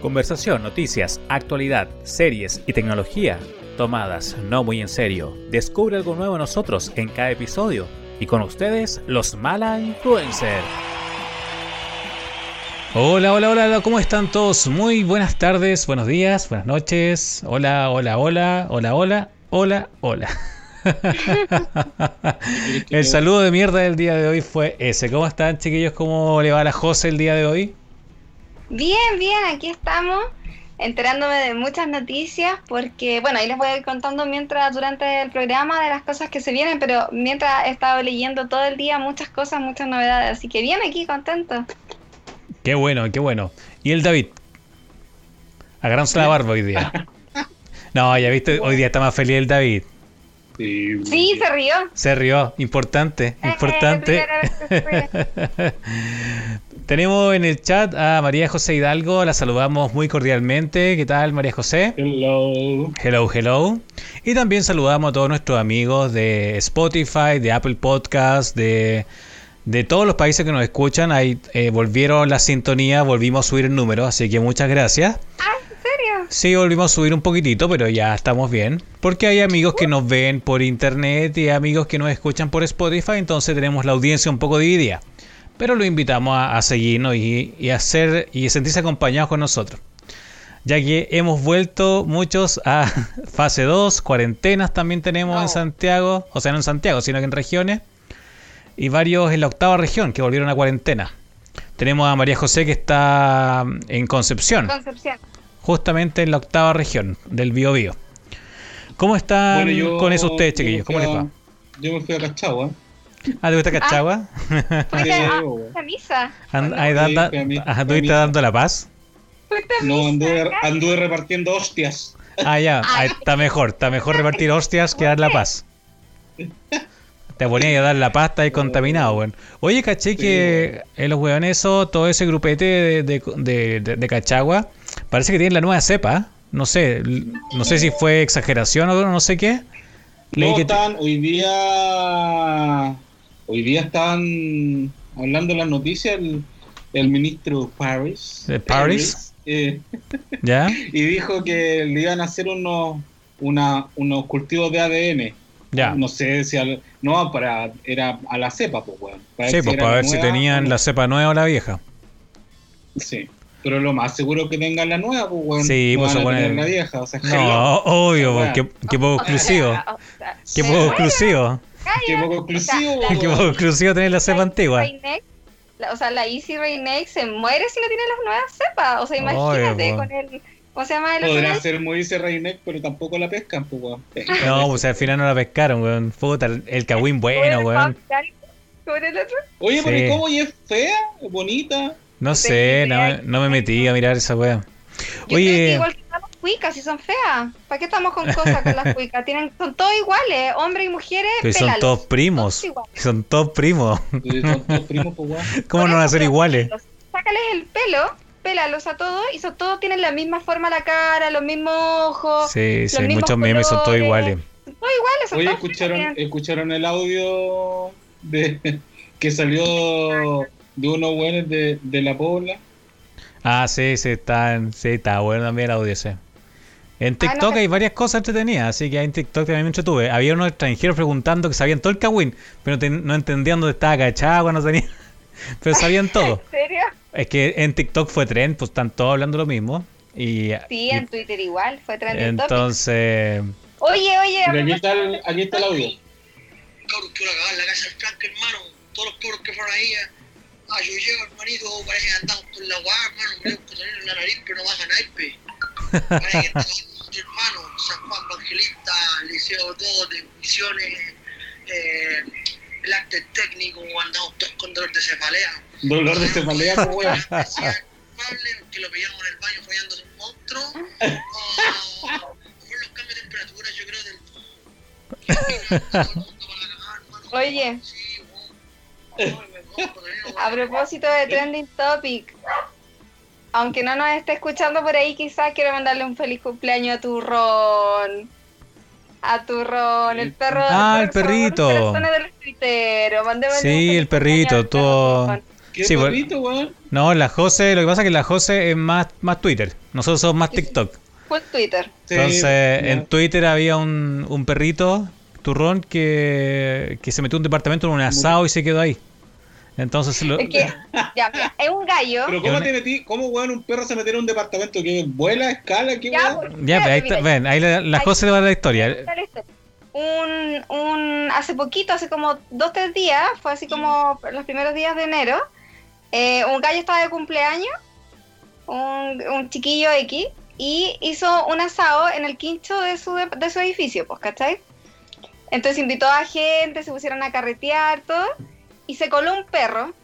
Conversación, noticias, actualidad, series y tecnología tomadas no muy en serio. Descubre algo nuevo en nosotros en cada episodio. Y con ustedes, los Mala Influencer. Hola, hola, hola, ¿cómo están todos? Muy buenas tardes, buenos días, buenas noches. Hola, hola, hola, hola, hola, hola, hola. el saludo de mierda del día de hoy fue ese. ¿Cómo están, chiquillos? ¿Cómo le va a la José el día de hoy? Bien, bien, aquí estamos enterándome de muchas noticias porque, bueno, ahí les voy a ir contando mientras durante el programa de las cosas que se vienen, pero mientras he estado leyendo todo el día muchas cosas, muchas novedades, así que bien aquí, contento. Qué bueno, qué bueno. ¿Y el David? Agarrándose la barba hoy día. No, ya viste, hoy día está más feliz el David. Sí, se rió. Se rió, importante, eh, importante. Tenemos en el chat a María José Hidalgo, la saludamos muy cordialmente. ¿Qué tal, María José? Hello. Hello, hello. Y también saludamos a todos nuestros amigos de Spotify, de Apple Podcast, de, de todos los países que nos escuchan. Ahí eh, volvieron la sintonía, volvimos a subir el número, así que muchas gracias. Ah, ¿en serio? Sí, volvimos a subir un poquitito, pero ya estamos bien. Porque hay amigos que nos ven por internet y amigos que nos escuchan por Spotify, entonces tenemos la audiencia un poco dividida pero lo invitamos a, seguirnos y, y, a y sentirse acompañados con nosotros. Ya que hemos vuelto muchos a fase 2, cuarentenas también tenemos en Santiago, o sea, no en Santiago, sino que en regiones, y varios en la octava región que volvieron a cuarentena. Tenemos a María José que está en Concepción. Concepción. Justamente en la octava región del Biobío. ¿Cómo están con eso ustedes, chiquillos? ¿Cómo les va? Yo me fui a Cachagua. Ah, ¿te gusta Cachagua? Fuiste a, misa. ahí dando, dando la paz? No, anduve, anduve repartiendo hostias. Ah, ya, está mejor, está mejor repartir hostias que dar la paz. Te ponía a dar la pasta y contaminado, weón. Oye, caché que en los weones eso, todo ese grupete de, de, de, de, Cachagua, parece que tienen la nueva cepa. No sé, no sé si fue exageración o no sé qué. No, están hoy día Hoy día estaban hablando las noticias el, ministro Paris. ¿De Paris? Eh, ¿Ya? Y dijo que le iban a hacer unos, una, unos cultivos de ADN. Ya. No sé si no para era a la cepa, pues, bueno, para sí, pues para ver si tenían la cepa nueva o la vieja. Sí. Pero lo más seguro que tengan la nueva, pues, bueno, sí, pues van a poner la vieja. O sea, no, obvio, pues, qué, qué, poco exclusivo. qué poco exclusivo. Qué poco exclusivo. Qué poco exclusivo tener la cepa antigua. o sea, la Easy Raynex se muere si no tiene las nuevas cepas. O sea, imagínate con el. ¿Cómo se llama el Podrá ser muy Easy Raynex, pero tampoco la pescan, pues, weón. No, pues al final no la pescaron, weón. Puta, el cagüín bueno, weón. Oye, pero ¿cómo? ¿Y es fea? ¿Es bonita? No sé, no, no me metí a mirar esa weón. Oye cuicas y son feas. ¿Para qué estamos con cosas con las cuicas? Tienen, son todos iguales, hombres y mujeres. son todos primos. son todos primos. son todos primos pues, ¿Cómo no van a ser iguales? Sácales el pelo, pélalos a todos y son, todos tienen la misma forma la cara, los mismos ojos. Sí, sí, muchos memes son todos iguales. Son todos iguales. Son Oye, ¿escucharon, ¿escucharon el audio de que salió de unos buenos de, de la Pobla? Ah, sí, sí, está, sí, está bueno también el audio, sí. En ah, TikTok hay varias cosas entretenidas, así que en TikTok también me entretuve. Había unos extranjeros preguntando que sabían todo el Kawin, pero no entendían dónde estaba Cachagua, no tenía. pero sabían todo. ¿En serio? Es que en TikTok fue trend, pues están todos hablando lo mismo. Y, sí, en Twitter igual, fue trend. Entonces. Oye, oye. aquí, está el, aquí está el audio. Cabros, quiero acabar la casa del Frank, hermano. Todos los cabros que fueron ahí a, a Yuyo, hermanito, parece que andamos con la guarda, hermano. Me con en la nariz, pero no baja naipe. Parece que hermano, San Juan Evangelista, Liceo 2 de Misiones, eh, el arte técnico, andamos todos con dolor de cefalea. Dolor de cefalea, que lo pillamos en el baño follándose un monstruo. O, por los cambios de temperatura, yo creo, del. Oye. A propósito de Trending Topic, aunque no nos esté escuchando por ahí, quizás quiero mandarle un feliz cumpleaños a Turrón. A Turrón, el perro. Ah, el perrito. Del sí, el perrito, todo. ¿Qué Sí, perrito, weón? No, la Jose, lo que pasa es que la Jose es más, más Twitter. Nosotros somos más TikTok. Full Twitter. Sí, Entonces, en Twitter había un, un perrito, turrón, que, que se metió en un departamento en un asado y se quedó ahí. Entonces, lo- Es que, ya, mira, es un gallo. Pero ¿cómo te metí? ¿Cómo, weón, un perro se metió en un departamento que vuela, escala? ¿Qué, Ya, pues, ahí espérate, está, mira, ven, ahí la, la Ahí- Jose le va a dar la historia. un, un, hace poquito, hace como dos, tres días, fue así como los primeros días de enero, eh, un gallo estaba de cumpleaños, un, un chiquillo X, y hizo un asado en el quincho de su, de, de su edificio, pues, ¿cachai? Entonces invitó a gente, se pusieron a carretear, todo, y se coló un perro,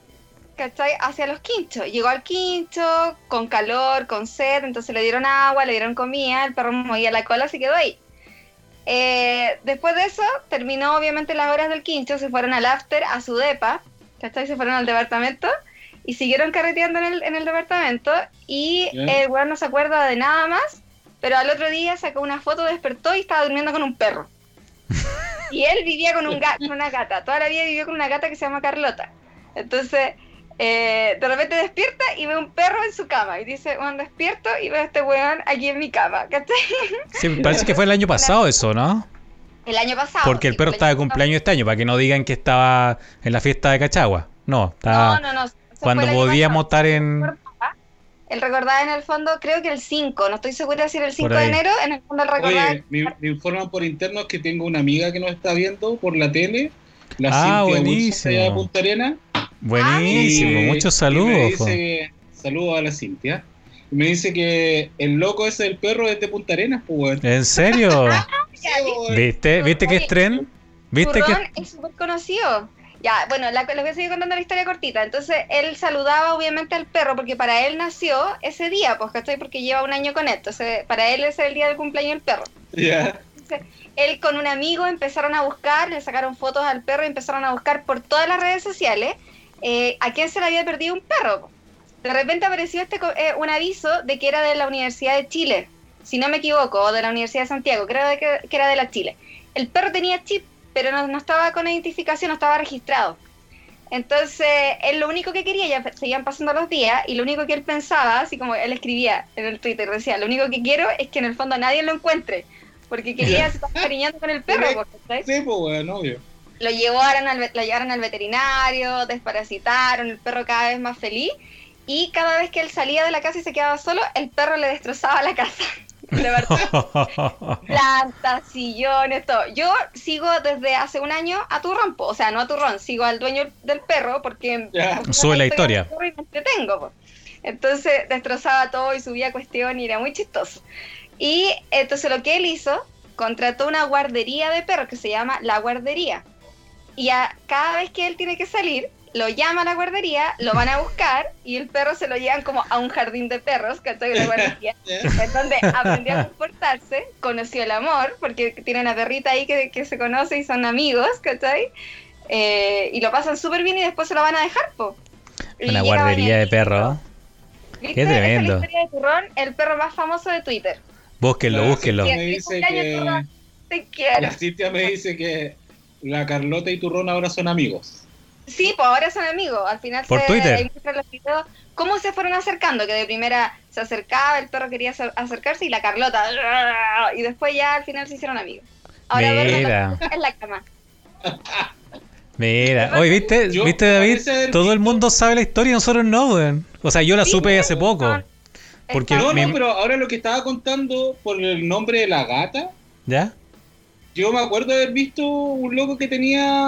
¿cachai? Hacia los quinchos. Llegó al quincho con calor, con sed, entonces le dieron agua, le dieron comida, el perro movía la cola, se quedó ahí. Eh, después de eso, terminó obviamente las horas del quincho, se fueron al after, a su depa, ¿cachai? Se fueron al departamento y siguieron carreteando en el, en el departamento y Ya. el weón no se acuerda de nada más, pero al otro día sacó una foto, despertó y estaba durmiendo con un perro. Y él vivía con, un ga- con una gata, toda la vida vivió con una gata que se llama Carlota. Entonces, eh, de repente despierta y ve un perro en su cama y dice, bueno, despierto y veo a este weón aquí en mi cama, ¿cachai? Sí, parece que fue el año pasado eso, ¿no? El año pasado. Porque el sí, perro estaba de cumpleaños este año, para que no digan que estaba en la fiesta de Cachagua. No, estaba No, no, no. cuando podíamos pasado. estar en... Él recordaba en el fondo, creo que el 5, no estoy segura si era el 5 Por de enero, en el fondo él recordaba. Oye, me, me informan por interno que tengo una amiga que nos está viendo por la tele, la Ah, Cintia buenísimo. De Punta Arena. Buenísimo, Y- muchos y me saludos. dice saludos a la Cintia. Y me dice que el loco ese del perro es de Punta Arenas, pues. ¿En serio? Sí. ¿Viste? ¿Viste que es tren? ¿Viste que es súper conocido. Ya, bueno, la, les voy a seguir contando la historia cortita. Entonces, él saludaba obviamente al perro porque para él nació ese día, pues, ¿cachai? Porque lleva un año con él. Entonces, para él es el día del cumpleaños del perro. Entonces, él con un amigo empezaron a buscar, le sacaron fotos al perro y empezaron a buscar por todas las redes sociales eh, a quién se le había perdido un perro. De repente apareció este eh, un aviso de que era de la Universidad de Chile, si no me equivoco, o de la Universidad de Santiago, creo que era de la Chile. El perro tenía chip, pero no, no estaba con identificación, no estaba registrado. Entonces, él lo único que quería, ya seguían pasando los días, y lo único que él pensaba, así como él escribía en el Twitter, decía, lo único que quiero es que en el fondo nadie lo encuentre, porque quería se estaba cariñando con el perro, pues, ¿cachai? Sí, pues, obvio. lo llevaron al, lo llevaron al veterinario, desparasitaron, el perro cada vez más feliz. Y cada vez que él salía de la casa y se quedaba solo, el perro le destrozaba la casa. De verdad. Plantas, sillones, todo. Yo sigo desde hace un año a Turrón, o sea, no a Turrón, sigo al dueño del perro porque porque Sube la historia. Y me entretengo, po. Entonces destrozaba todo y subía cuestión y era muy chistoso. Y entonces lo que él hizo, contrató una guardería de perros que se llama La Guardería. Y a, cada vez que él tiene que salir, lo llama a la guardería, lo van a buscar y el perro se lo llevan como a un jardín de perros, ¿cachai? La guardería. En donde aprendió a comportarse, conoció el amor, porque tiene una perrita ahí que, que se conoce y son amigos, ¿cachai? Eh, y lo pasan súper bien y después se lo van a dejar, po. Y Una guardería de perros. Qué Esa es la tremendo. historia de Turrón, el perro más famoso de Twitter. Búsquenlo, La búsquenlo. Me dice Cumpleaños, que, Turrón. Te quiero. la Cintia me dice que la Carlota y Turrón ahora son amigos. Sí, pues ahora son amigos. Al final Por se Twitter. los videos. ¿Cómo se fueron acercando? Que de primera se acercaba, el perro quería acer- acercarse y la Carlota. Y después ya al final se hicieron amigos. Ahora Mira. en la cama. Mira, oye, ¿viste? Yo ¿Viste, David? Todo el mundo sabe la historia y nosotros no, weón. O sea, yo la Sí, supe hace poco. Porque No, mi- no, pero ahora lo que estaba contando por el nombre de la gata, ¿Ya? Yo me acuerdo de haber visto un loco que tenía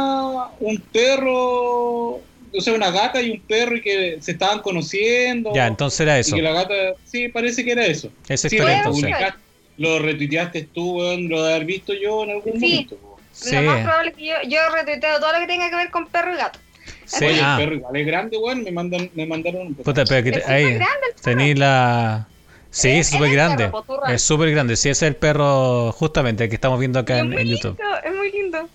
un perro, o sea, una gata y un perro y que se estaban conociendo. Ya, entonces era Y eso. que la gata, sí, parece que era eso. Esa Sí, historia lo, entonces. lo retuiteaste tú, weón, lo de haber visto yo en algún Sí. momento. weón. Sí. Lo más probable es que yo, yo retuiteo todo lo que tenga que ver con perro y gato. Sí, Oye, ah, el perro igual es grande, weón, me, mandan, me mandaron un puta, pero que te- ahí grande el perro. tení la... Sí, es súper el grande. Es súper grande. Sí, ese es el perro justamente el que estamos viendo acá es en, muy en lindo, YouTube. es muy lindo.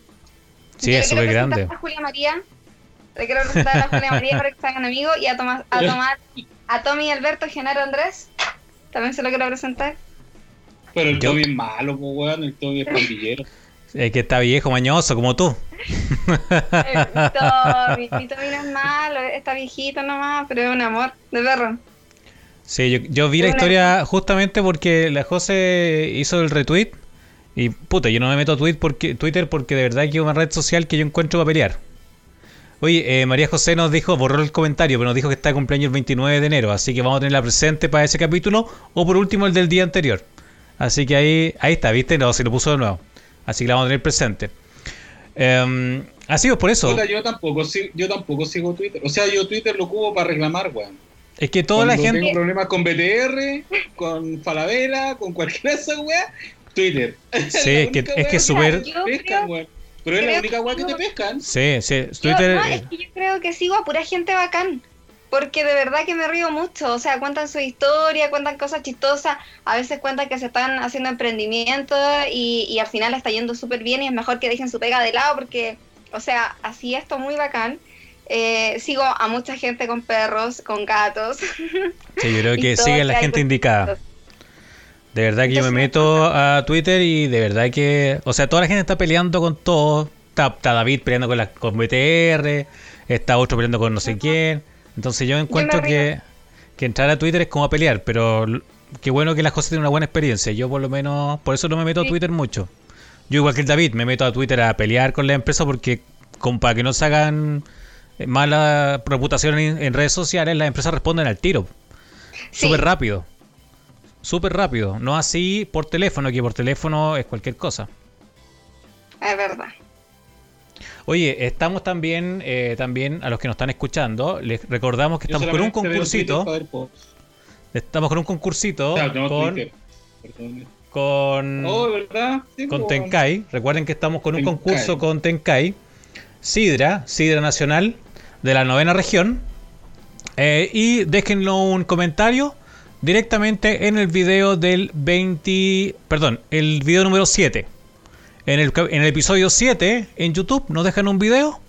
Sí, Yo es le quiero súper presentar grande. A Julia María. Le quiero presentar a Julia María para que se hagan amigos y a Tomás, a Tomás, a Tommy Alberto Genaro Andrés. También se lo quiero presentar. Pero el Yo- Toby es malo, po, weón, el Toby es pandillero. Es que está viejo, mañoso, como tú. Eh, Tommy, mi Tommy no es malo, está viejito nomás, pero es un amor de perro. Sí, yo, yo vi la Una- historia justamente porque la José hizo el retweet. Y puta, yo no me meto a tweet porque, Twitter porque de verdad que es una red social que yo encuentro para pelear. Oye, eh, María José nos dijo, borró el comentario, pero nos dijo que está de cumpleaños el 29 de enero, así que vamos a tenerla presente para ese capítulo, o por último el del día anterior. Así que ahí, ahí está, ¿viste? No, se lo puso de nuevo. Así que la vamos a tener presente. Em, así pues por eso. Puta, yo tampoco, yo tampoco sigo Twitter. O sea, yo Twitter lo ocupo para reclamar, weón. Es que toda la Cuando gente... Tengo problemas con BTR, con Falabella, con cualquiera de esas weas, Twitter. Sí, es que, es que es súper... Yo. Pero es la única que wea que te pescan. Sí, sí, yo- Twitter... no, es que yo creo que sigo a pura gente bacán. Porque de verdad que me río mucho. O sea, cuentan su historia, cuentan cosas chistosas. A veces cuentan que se están haciendo emprendimientos y, y al final está yendo súper bien y es mejor que dejen su pega de lado porque, o sea, así esto muy bacán. Eh, sigo a mucha gente con perros, con gatos. Sí, yo creo que sigue la gente indicada. De verdad que yo me meto a Twitter y de verdad que, o sea, toda la gente está peleando con todo. Está, está David peleando con, la, con BTR, está otro peleando con no sé quién. Entonces yo encuentro que, que entrar a Twitter es como a pelear, pero qué bueno que las cosas tienen una buena experiencia. Yo por lo menos, por eso no me meto a. Twitter mucho. Yo igual que el David, me meto a Twitter a pelear con la empresa porque como para que no se hagan mala reputación en, en redes sociales, las empresas responden al tiro. Sí. Súper rápido. Súper rápido. No así por teléfono, que por teléfono es cualquier cosa. Es verdad. Oye, estamos también, eh, también a los que nos están escuchando, les recordamos que Yo estamos con un Twitter concursito. ver. Estamos con un concursito con, con, Oh, ¿verdad? Sí, con po, Tenkai. Recuerden que estamos con un concurso con Tenkai. Sidra, Sidra Nacional de la novena región. Eh, y déjenlo un comentario directamente en el video del 20. Perdón, el video número 7. En el, en el episodio 7 en YouTube nos dejan un video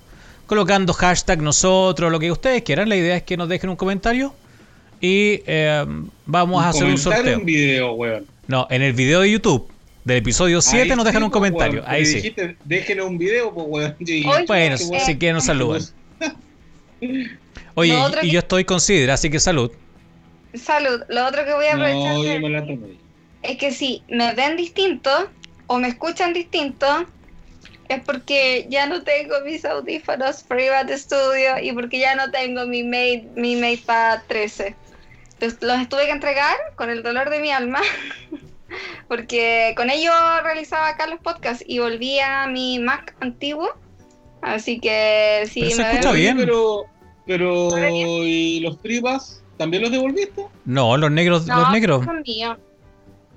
colocando hashtag nosotros, lo que ustedes quieran. La idea es que nos dejen un comentario y eh, vamos a hacer un sorteo. un video, weón. No, en el video de YouTube del episodio 7 Ahí nos dejan sí, un comentario. weón. Ahí sí. dijiste, déjenos un video, pues, weón. Yo dije, Oye, Bueno, eh, si quieren nos saludan. Oye, y que- yo estoy con Sidra, así que salud. Salud. Lo otro que voy a aprovechar No, de- yo me la tomé. es que si me ven distinto o me escuchan distinto, es porque ya no tengo mis audífonos Private Studio y porque ya no tengo mi Mate, mi MatePad 13. Entonces, los tuve que entregar con el dolor de mi alma, porque con ello realizaba acá los podcasts y volví a mi Mac antiguo. Así que sí, Pero se me escucha ven- bien. Pero, pero. ¿y los tripas? ¿También los devolviste? No, los negros, No, los negros. son míos.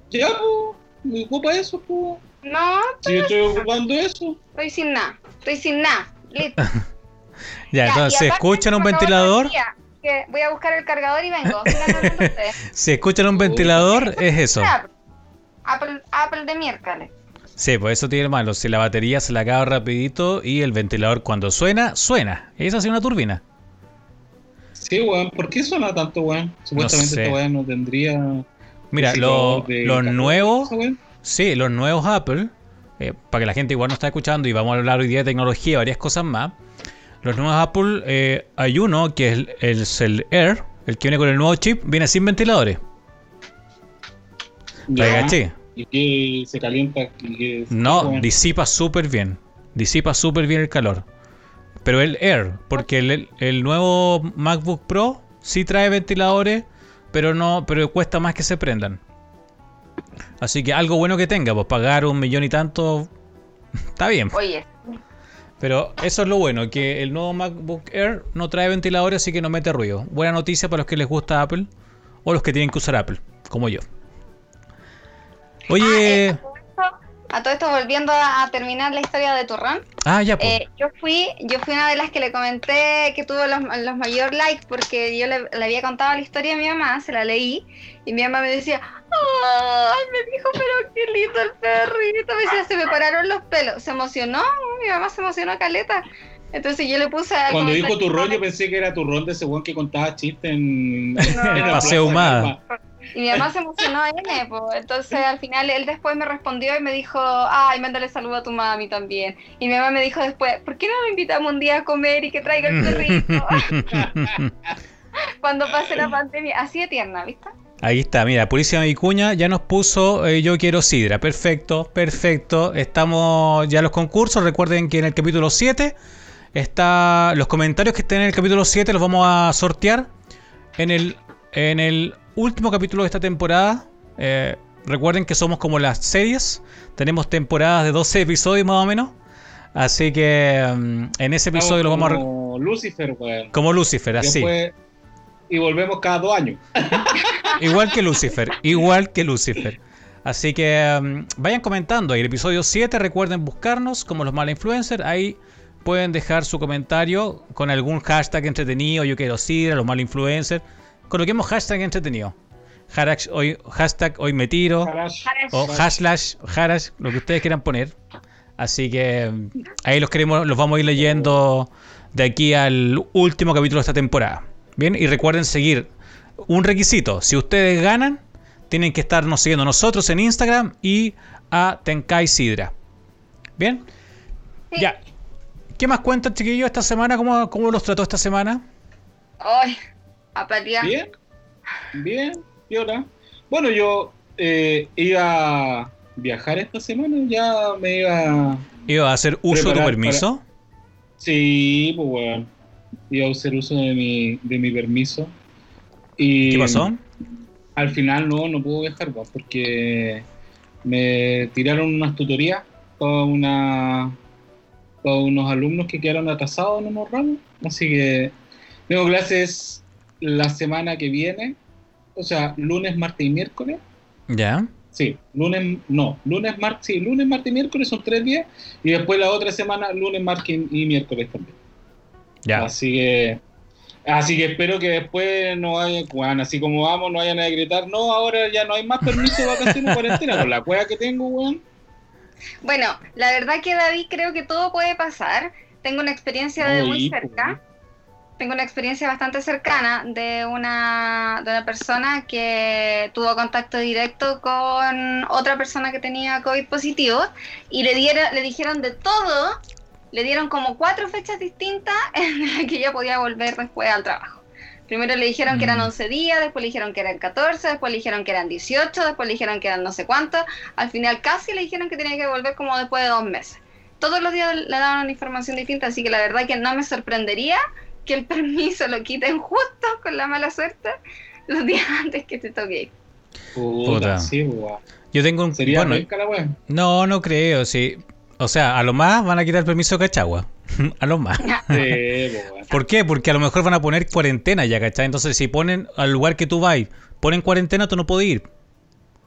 Ya, pues, me ocupa eso, pues. No, Si yo estoy ocupando eso. estoy sin nada. Estoy sin nada. Listo. Ya, Ya, entonces, aparte escuchan un se ventilador, que voy a buscar el cargador y vengo. Si escuchan un ventilador, es eso. Apple, de miércoles. Sí, pues eso tiene malo. Si la batería se la acaba rapidito y el ventilador cuando suena, suena. Esa es una turbina. Sí, weón. ¿Por qué suena tanto, weón? Supuestamente sé. esta weón no tendría. Mira, lo- los nuevos, sí, los nuevos Apple, eh, para que la gente igual no está escuchando y vamos a hablar hoy día de tecnología y varias cosas más. Los nuevos Apple, eh, hay uno que es el, Air, el que viene con el nuevo chip, viene sin ventiladores. ¿La Ya. caché? Y que se calienta. Y que, No, weón. disipa súper bien. Disipa súper bien el calor. Pero el Air, porque el, el nuevo MacBook Pro sí trae ventiladores, pero no, pero cuesta más que se prendan. Así que algo bueno que tenga, pues pagar un millón y tanto está bien. Oye, Pero eso es lo bueno, que el nuevo MacBook Air no trae ventiladores, así que no mete ruido. Buena noticia para los que les gusta Apple o los que tienen que usar Apple, como yo. Oye, Ah, eh, a todo esto volviendo a, a terminar la historia de Turrón. ah, ya pues. Eh, yo fui yo fui una de las que le comenté que tuvo los, los mayor likes porque yo le, le había contado la historia a mi mamá, se la leí y mi mamá me decía, ay, me dijo, pero qué lindo el perrito, me decía, se me pararon los pelos, se emocionó, mi mamá se emocionó caleta. Entonces yo le puse al Cuando dijo tu comentario- rol, yo pensé que era tu rol de ese weón que contaba chistes en, No. en la Paseo plaza Humada. Y mi mamá se emocionó N, pues. Entonces al final él después me respondió y me dijo, ay, mándale saludo a tu mami también. Y mi mamá me dijo después, ¿por qué no lo invitamos un día a comer y que traiga el perrito? Cuando pase la pandemia, así de tierna, ¿viste? Ahí está, mira, Purísima Vicuña ya nos puso eh, Yo quiero Sidra. Perfecto, perfecto. Estamos ya en los concursos. Recuerden que en el capítulo 7 está los comentarios que estén en el capítulo 7 los vamos a sortear en el, en el último capítulo de esta temporada. Eh, recuerden que somos como las series. Tenemos temporadas de 12 episodios más o menos. Así que mm, en ese episodio los vamos a... Como Lucifer, weón. Como Lucifer, así. Después- y volvemos cada dos años. Igual que Lucifer, igual que Lucifer. Así que um, vayan comentando ahí el episodio 7, recuerden buscarnos como los mala influencers, ahí pueden dejar su comentario con algún hashtag entretenido, yo quiero Sidra, los mala influencers. Coloquemos hashtag entretenido. Hashtag hoy, hashtag hoy me tiro. O hashlash, harash, lo que ustedes quieran poner. Así que mm, ahí los queremos, los vamos a ir leyendo de aquí al último capítulo de esta temporada. Bien, y recuerden seguir un requisito. Si ustedes ganan, tienen que estarnos siguiendo nosotros en Instagram y a Tenkai Sidra. Bien, Sí. ya. ¿Qué más cuentan, chiquillos, esta semana? ¿Cómo, cómo los trató esta semana? Ay, apatía. Bien, bien, piola. Bueno, yo eh, iba a viajar esta semana, ya me iba. ¿Iba a hacer uso de tu permiso? Sí, pues bueno, iba a hacer uso de mi, de mi permiso. Y ¿Qué pasó? Al final no, no puedo viajar, pues, porque me tiraron unas tutorías para, una, unos alumnos que quedaron atrasados en unos ramos. Así que tengo clases la semana que viene, o sea, lunes, martes y miércoles. Ya. Sí, lunes, no, lunes, martes, sí, lunes, martes y miércoles son tres días. Y después la otra semana, lunes, martes y miércoles también. Ya. Así que, así que espero que después no haya, bueno, así como vamos, no vayan a gritar, no, ahora ya no hay más permiso de vacaciones cuarentena, con la cueva que tengo, weón. Bueno, la verdad que David creo que todo puede pasar. Tengo una experiencia de muy cerca. Tengo una experiencia bastante cercana de una, de una persona que tuvo contacto directo con otra persona que tenía COVID positivo y le, dieron, le dijeron de todo, le dieron como cuatro fechas distintas en las que ella podía volver después al trabajo. Primero le dijeron que eran Mm. 11 días, después le dijeron que eran 14, después le dijeron que eran 18, después le dijeron que eran no sé cuántos. Al final casi le dijeron que tenía que volver como después de dos meses. Todos los días le daban una información distinta, así que la verdad que no me sorprendería que el permiso lo quiten justo con la mala suerte los días antes que te toque. Puta. Yo tengo un... Sería bueno, la. No, no creo, sí. O sea, a lo más van a quitar el permiso de Cachagua. a lo más. Sí. ¿Por qué? Porque a lo mejor van a poner cuarentena ya, ¿cachai? Entonces, si ponen al lugar que tú vas, ponen cuarentena, tú no puedes ir.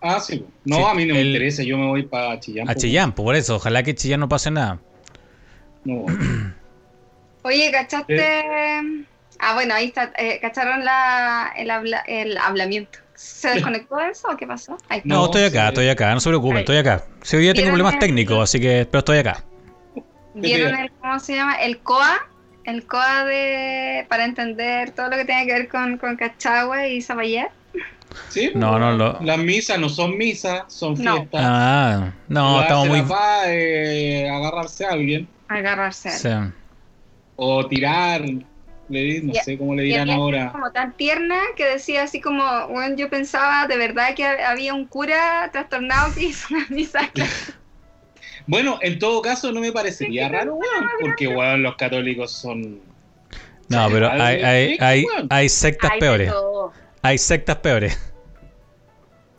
Ah, sí. No, Sí, a mí no me interesa, yo me voy para Chillán. A Chillán, pues, por eso. Ojalá que Chillán no pase nada. No, Oye, ¿cachaste? Ah, bueno, ahí está. eh, ¿Cacharon la, el, habla, el hablamiento? ¿Se desconectó eso o qué pasó? Ahí está. No, No, estoy acá, sí. estoy acá. No se preocupen, estoy acá. Si hoy día tengo ¿Vieron problemas el- técnicos, así que... Pero estoy acá. ¿Vieron el, cómo se llama? El COA. El COA de, para entender todo lo que tiene que ver con, con Cachagua y Zapallar. sí, No, pues, no, weón. lo- Las misas no son misas, son No. fiestas. Ah, no, estamos muy... paz, eh, agarrarse a alguien Agarrarse. Sí. O tirar, le di- no Y- sé cómo le dirán ahora. como tan tierna que decía así como, bueno, yo pensaba de verdad que ha- había un cura trastornado que hizo una misa. Bueno, en todo caso no me parecería raro, weón, porque weón, los católicos son No, pero hay, hay, hay, hay sectas Hay peores. todo. Hay sectas peores.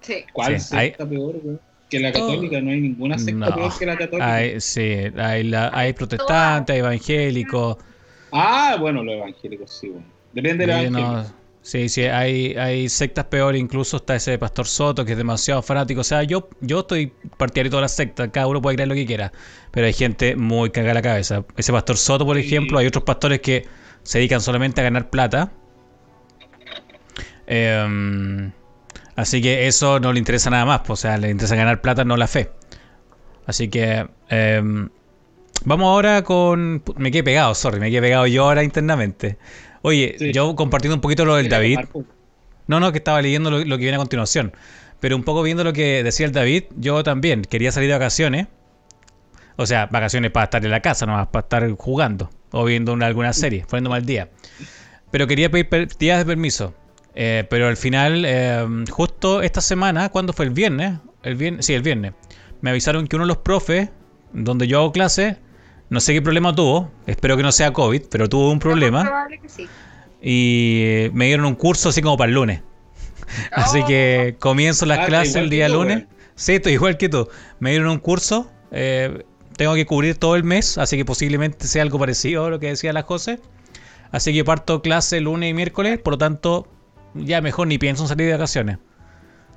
Sí. ¿Cuál Sí, hay- secta peor, weón? Que la católica, no hay ninguna secta No. peor que la católica. Hay, sí, hay, la- hay protestantes, hay evangélicos. Ah, bueno, los evangélicos sí, weón. Depende de la Sí, no, sí, sí, hay, hay sectas peores, incluso está ese pastor Soto que es demasiado fanático. O sea, yo, yo estoy partidario de todas las sectas, cada uno puede creer lo que quiera, pero hay gente muy cagada la cabeza. Ese pastor Soto, por Sí. ejemplo, hay otros pastores que se dedican solamente a ganar plata. Em, así que eso no le interesa nada más, pues, o sea, le interesa ganar plata, no la fe. Así que em, vamos ahora con... Me quedé pegado, sorry, me quedé pegado yo ahora internamente. Oye, Sí. yo compartiendo un poquito lo del David. No, no, que estaba leyendo lo, lo que viene a continuación. Pero un poco viendo lo que decía el David, yo también quería salir de vacaciones. O sea, vacaciones para estar en la casa, no para estar jugando o viendo una, alguna serie, poniendo mal día. Pero quería pedir per- días de permiso. Eh, pero al final, eh, justo esta semana, ¿cuándo fue? El viernes. El viernes, sí, el viernes. Me avisaron que uno de los profes, donde yo hago clase, no sé qué problema tuvo. Espero que no sea COVID, pero tuvo un problema. probable que sí. Y eh, me dieron un curso así como para el lunes. Así Oh. que comienzo las Ah, clases el día tú, lunes. weón. Sí, estoy igual que tú. Me dieron un curso. eh, tengo que cubrir todo el mes, así que posiblemente sea algo parecido a lo que decía la José. Así que parto clase lunes y miércoles, por lo tanto, ya mejor ni pienso en salir de vacaciones.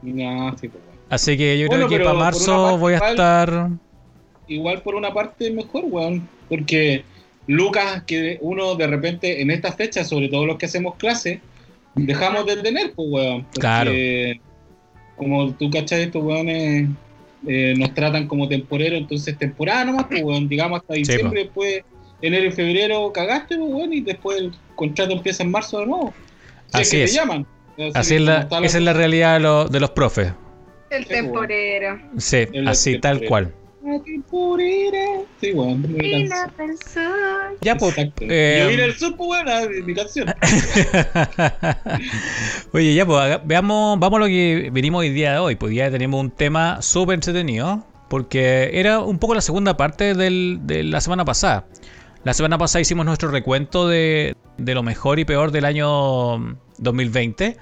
No, sí, pues. Así que yo Bueno, creo que para marzo voy a estar. Igual por una parte mejor, weón. Porque Lucas, que uno de repente en esta fecha, sobre todo los que hacemos clase, dejamos de tener, pues, weón. Porque, Claro. Como tú cachai, estos weones eh, nos tratan como temporero, entonces temporada nomás, pues, weón. Digamos hasta diciembre, después enero y febrero cagaste, pues, weón, y después el contrato empieza en marzo de nuevo. Si Así que es. te llaman. Así es la, esa es la realidad de, lo- de los profes. El bueno. temporero. Sí, El así, tal cual. Sí, weón. persona. Ya, pues. Exacto. eh, Yo vine al sur, pues, weón, mi canción. Oye, ya, pues veamos, vamos a lo que venimos hoy día de hoy. Pues ya tenemos un tema súper entretenido, porque era un poco la segunda parte del- de la semana pasada. La semana pasada hicimos nuestro recuento de, de lo mejor y peor del año 2020.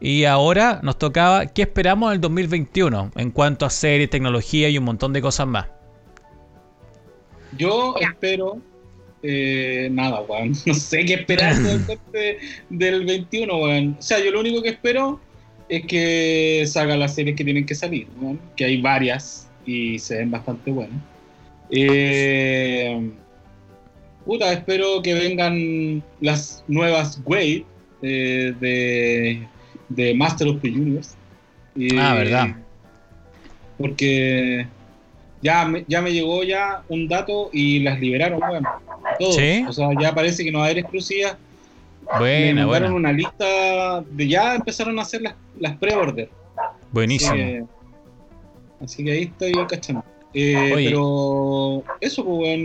Y ahora nos tocaba qué esperamos del 2021 en cuanto a series, tecnología y un montón de cosas más. Yo espero. eh, nada, weón. No sé qué esperar del, corte del 21, weón. O sea, yo lo único que espero es que salgan las series que tienen que salir, weón. Que hay varias y se ven bastante buenas. Eh, puta, espero que vengan las nuevas Wave eh, de, de Master of the Universe. Y- Ah, verdad. porque ya me, ya me llegó ya un dato y las liberaron. Todos. ¿Sí? O sea, ya parece que no va a haber exclusivas. me Buena, mandaron buena. una lista de ya empezaron a hacer las, las pre-order. Buenísimo. Así que, así que ahí estoy yo cachando. Eh, pero eso, pues,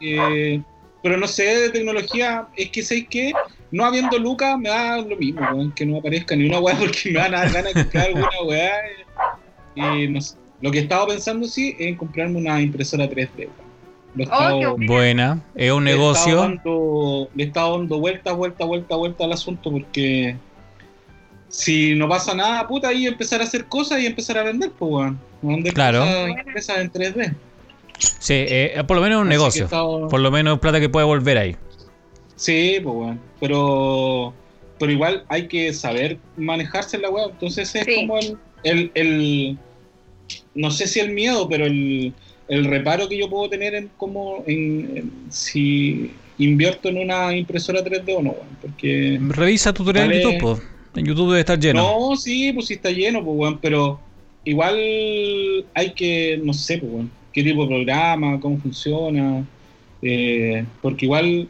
eh, pero no sé de tecnología, es que sé que no habiendo Lucas me da lo mismo, weón, que no aparezca ni una weá porque me van a dar ganas de comprar alguna weá. Y no sé. Lo que estaba pensando sí es en comprarme una impresora 3D. weón. Lo he Oh, estado-. Buena. Es un le he estado negocio. dando- le he estado dando vuelta, vuelta, vuelta, vuelta al asunto porque si no pasa nada, puta, ahí empezar a hacer cosas y empezar a vender, pues, weón. Vender Claro. cosas impresas en 3D. Sí, eh, por lo menos es un Así negocio. Por lo menos plata que puede volver ahí. Sí, pues, weón. Pero, pero igual hay que saber manejarse en la web. Entonces es Sí. como el, el, el- no sé si el miedo, pero el, el reparo que yo puedo tener en cómo, en, en si invierto en una impresora 3D o no, weón. Porque Revisa tutorial en. YouTube. po. En YouTube debe estar lleno. No, sí, pues sí está lleno, pues, weón, pero igual hay que, no sé, pues, weón, qué tipo de programa, cómo funciona, eh, porque igual,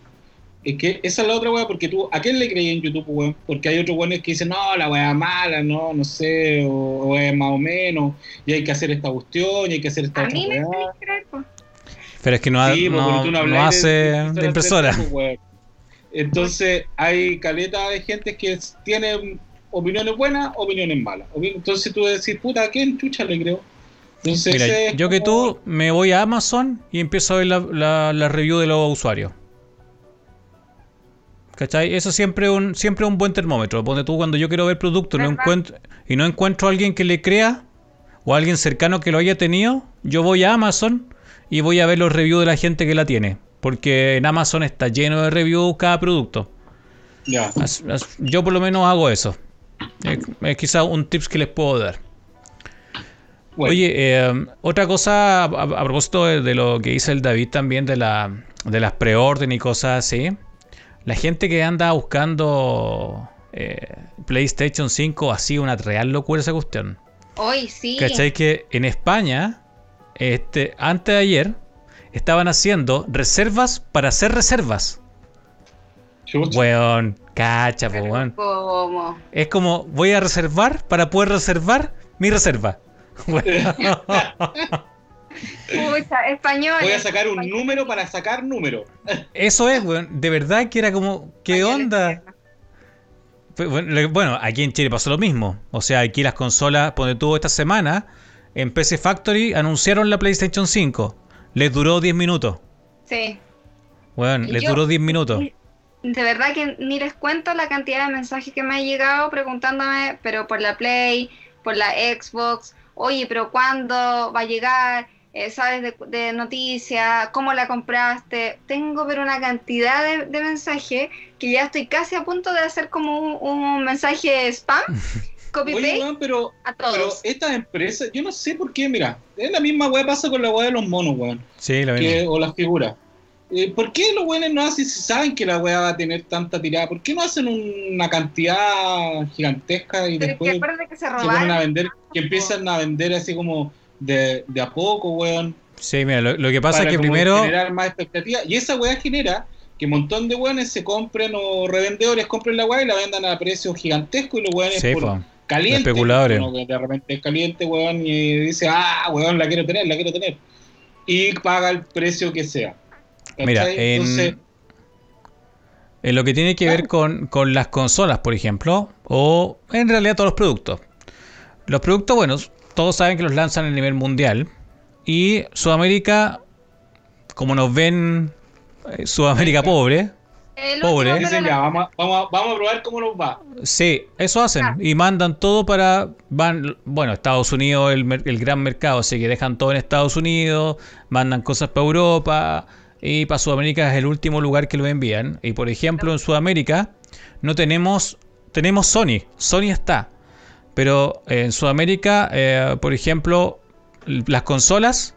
es que esa es la otra weá, porque tú, ¿a quién le creí en YouTube, weón? Porque hay otros weones que dicen, no, la weá es mala, no, no sé, o, o es más o menos, y hay que hacer esta cuestión, y hay que hacer esta A otra mí me weá. Pero es que no, ha- Sí, no, no hace de impresora. 3D, weón. Entonces, hay caleta de gente que tiene opiniones buenas, opiniones malas. Entonces tú decís, puta, ¿a quién chucha le creo? Entonces, Mira, ese es yo que tú me voy a Amazon y empiezo a ver la, la- la review de los usuarios. ¿Cachai? Eso siempre es un, siempre un buen termómetro. Ponte tú cuando yo quiero ver producto no encuentro, y no encuentro a alguien que le crea o a alguien cercano que lo haya tenido, yo voy a Amazon y voy a ver los reviews de la gente que la tiene. Porque en Amazon está lleno de reviews cada producto. Ya. As- as- Yo por lo menos hago eso. Es, es quizá un tips que les puedo dar. Bueno, Oye, eh, otra cosa a, propósito de, de lo que dice el David también de, la, de las preorden y cosas así. La gente que anda buscando eh, PlayStation 5 ha sido una real locura esa cuestión. Hoy sí. ¿Cachai? Que en España, este, antes de ayer, estaban haciendo reservas para hacer reservas. chucha. Weón, Cacha, Pero weón. Es como, voy a reservar para poder reservar mi reserva. Bueno. Pucha, español. Voy a sacar un número para sacar número. Eso es, weón. De verdad que era como, ¿qué Español onda? Fue- Bueno, aquí en Chile pasó lo mismo. O sea, aquí las consolas, donde tuvo esta semana, en PC Factory anunciaron la PlayStation 5. Les duró 10 minutos. Sí. Bueno, les Yo- duró 10 minutos. De verdad que ni les cuento la cantidad de mensajes que me ha llegado preguntándome, pero por la Play, por la Xbox, oye, pero ¿cuándo va a llegar? Eh, ¿Sabes de, de noticias? ¿Cómo la compraste? Tengo pero una cantidad de, de mensajes que ya estoy casi a punto de hacer como un, un mensaje spam, copy Oye, paste weón, pero, a pero estas empresas, yo no sé por qué, mira, es la misma weá pasa con la weá de los monos, weón. Sí, lo que- o las figuras. Eh, ¿Por qué los buenos no hacen, si saben que la weá va a tener tanta tirada? ¿Por qué no hacen una cantidad gigantesca y Pero es que después acuérdate que se se ponen a vender, que empiezan a vender así como de, de a poco, weón? Sí, mira, lo, lo que pasa para es que primero. generar más expectativa. Y esa weá genera que un montón de weones se compren o revendedores compren la weá y la vendan a precios gigantescos y los weones Sí, por caliente. especuladores. uno que de repente es caliente, weón, y dice, ah, weón, la quiero tener, la quiero tener. Y paga el precio que sea. Mira, en, Entonces, en lo que tiene que ver con, con las consolas, por ejemplo, o en realidad todos los productos. Los productos, bueno, todos saben que los lanzan a nivel mundial. Y Sudamérica, como nos ven eh, Sudamérica pobre, Pobre. dicen, ya, vamos, a- vamos, a- vamos a probar cómo nos va. sí, eso hacen. Ah. Y mandan todo para, van, bueno, Estados Unidos, el, el gran mercado, así que dejan todo en Estados Unidos, mandan cosas para Europa. Y para Sudamérica es el último lugar que lo envían. Y por ejemplo, en Sudamérica no tenemos, tenemos Sony. Sony está. Pero en Sudamérica, eh, por ejemplo, las consolas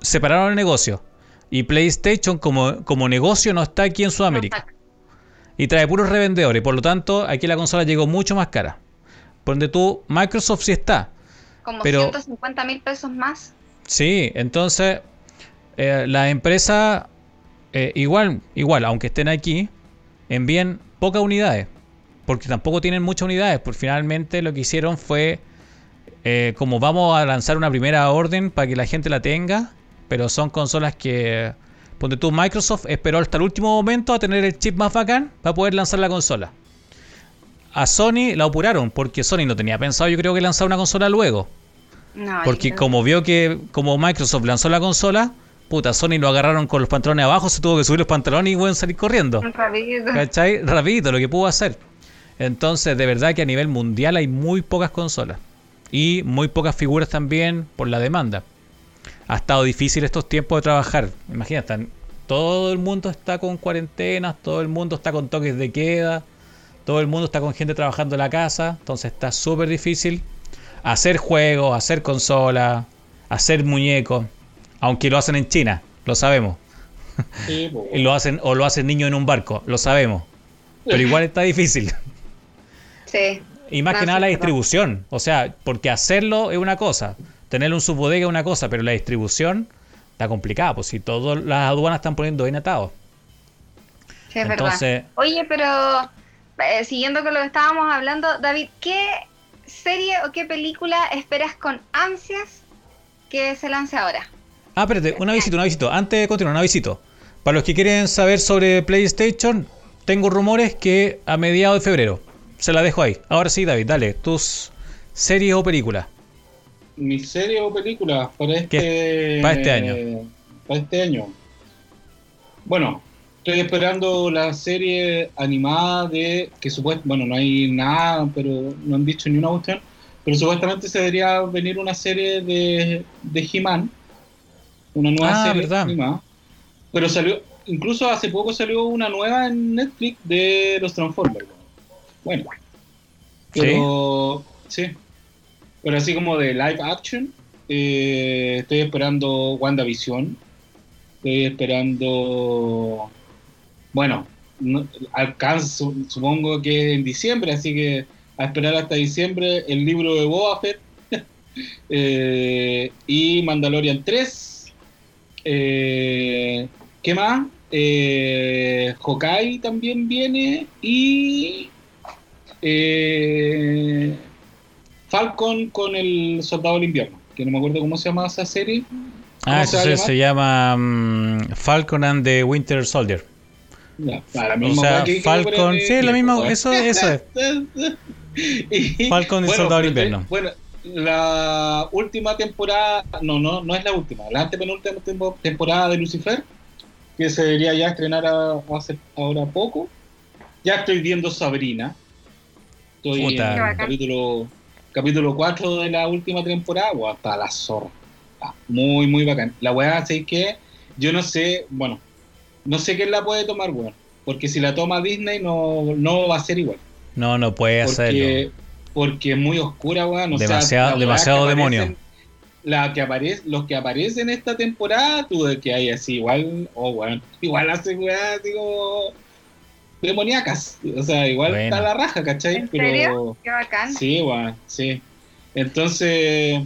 separaron el negocio. Y PlayStation como, como negocio no está aquí en Sudamérica. Y trae puros revendedores. Por lo tanto, aquí la consola llegó mucho más cara. Por donde tú, Microsoft sí está. como pero- 150 mil pesos más. Sí, entonces eh, la empresa eh, igual, igual, aunque estén aquí, envían pocas unidades, porque tampoco tienen muchas unidades, porque finalmente lo que hicieron fue eh, como vamos a lanzar una primera orden para que la gente la tenga, pero son consolas que, ponte tú, Microsoft esperó hasta el último momento a tener el chip más bacán para poder lanzar la consola. A Sony la apuraron, porque Sony no tenía pensado yo creo que lanzar una consola luego. No, Porque como vio que como Microsoft lanzó la consola, puta, Sony lo agarraron con los pantalones abajo, se tuvo que subir los pantalones y bueno, salir corriendo. Rapidito. ¿Cachai? Rapidito lo que pudo hacer. Entonces, de verdad que a nivel mundial hay muy pocas consolas. Y muy pocas figuras también por la demanda. Ha estado difícil estos tiempos de trabajar. Imagínate, todo el mundo está con cuarentenas, todo el mundo está con toques de queda, todo el mundo está con gente trabajando en la casa. Entonces está súper difícil hacer juegos, hacer consolas, hacer muñecos. Aunque lo hacen en China, lo sabemos. Sí, po, Y lo hacen, o lo hacen niños en un barco, lo sabemos. Pero igual está difícil. Sí. Y más No, que nada sí, la distribución. O sea, porque hacerlo es una cosa, tener un subbodega es una cosa, pero la distribución está complicada, pues si todas las aduanas están poniendo bien atados. Sí, es Entonces- verdad. Oye, pero eh, siguiendo con lo que estábamos hablando, David, ¿qué serie o qué película esperas con ansias que se lance ahora? Ah, espérate, una visita, una visita. Antes de continuar, una visita. Para los que quieren saber sobre PlayStation, tengo rumores que a mediados de febrero. Se la dejo ahí. Ahora sí, David, dale, tus series o películas. Mi serie o película para este, ¿Qué? Para este año. Para este año. Bueno, estoy esperando la serie animada de que supuestamente, bueno, no hay nada, pero no han dicho ni una cuestión, pero supuestamente se debería venir una serie de, de He-Man, una nueva Ah, serie verdad. animada. Pero salió, incluso hace poco salió una nueva en Netflix de los Transformers. Bueno, pero sí, pero así como de live action, eh, estoy esperando WandaVision. Estoy esperando. Bueno, no, alcanza, su- supongo que en diciembre, así que a esperar hasta diciembre el libro de Boba Fett. Eh, y Mandalorian 3. Eh, ¿Qué más? eh, Hawkeye también viene y eh, Falcon con el Soldado del Invierno, que no me acuerdo cómo se llama esa serie. ¿Cómo Ah, se se, se llama mm, Falcon and the Winter Soldier. La O sea, que Falcon, sí, la misma, weón. eso, eso es. Y- Falcon y Soldado del Invierno. Bueno, la última temporada, no, no, no es la última, la antepenúltima tempo- temporada de Lucifer, que se debería ya estrenar a- hace ahora poco. Ya estoy viendo Sabrina. Estoy Puta. en el capítulo, capítulo 4 de la última temporada, o hasta la zorra. Ah, muy, muy bacán. La weá, así que yo no sé, bueno, no sé quién la puede tomar, weón. Porque si la toma Disney no, no va a ser igual. No, no puede Porque, hacerlo. Porque es muy oscura, weón. O sea, Demasiado- demasiado demonio. aparecen- La que aparece, los que aparecen en esta temporada, tú de que hay así, igual, oh, weón, igual hace weá, digo, demoníacas. O sea, igual Bueno. está la raja, ¿cachai? ¿En Pero, serio? Qué bacán. Sí, weón, sí. Entonces,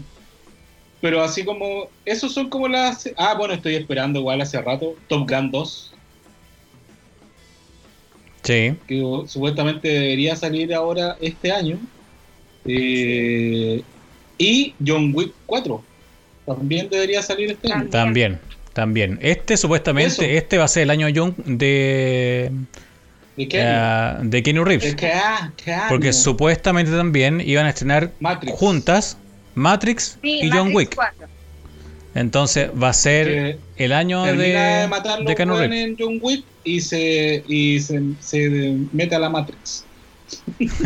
pero así como, esos son como las... Ah, bueno, estoy esperando igual hace rato, Top Gun 2, Sí. que supuestamente debería salir ahora este año. Eh, y John Wick 4, también debería salir este año. También, también. Este supuestamente, Eso. este va a ser el año Young de, ¿De qué? eh, de Keanu Reeves. Qué. Porque supuestamente también iban a estrenar Matrix. juntas Matrix Sí, y John Matrix Wick. 4. Entonces va a ser el año de, de, matar de los Keanu weones Reeves. en John Wick y se, y se, se mete a la Matrix.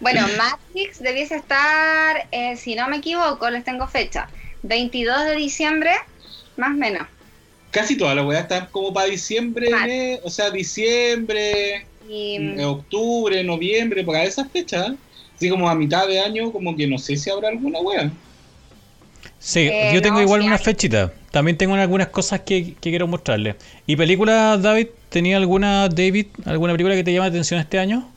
Bueno, Matrix debiese estar, eh, si no me equivoco, les tengo fecha, 22 de diciembre, más o menos. Casi todas las weas están como para diciembre, o sea, diciembre, Y eh, octubre, noviembre, para esas fechas. Así como a mitad de año, como que no sé si habrá alguna wea. Sí, Eh, yo tengo no, igual una hay. fechita. También tengo algunas cosas que, que quiero mostrarles. ¿Y películas, David? ¿Tenía alguna, David, alguna película que te llama la atención este año?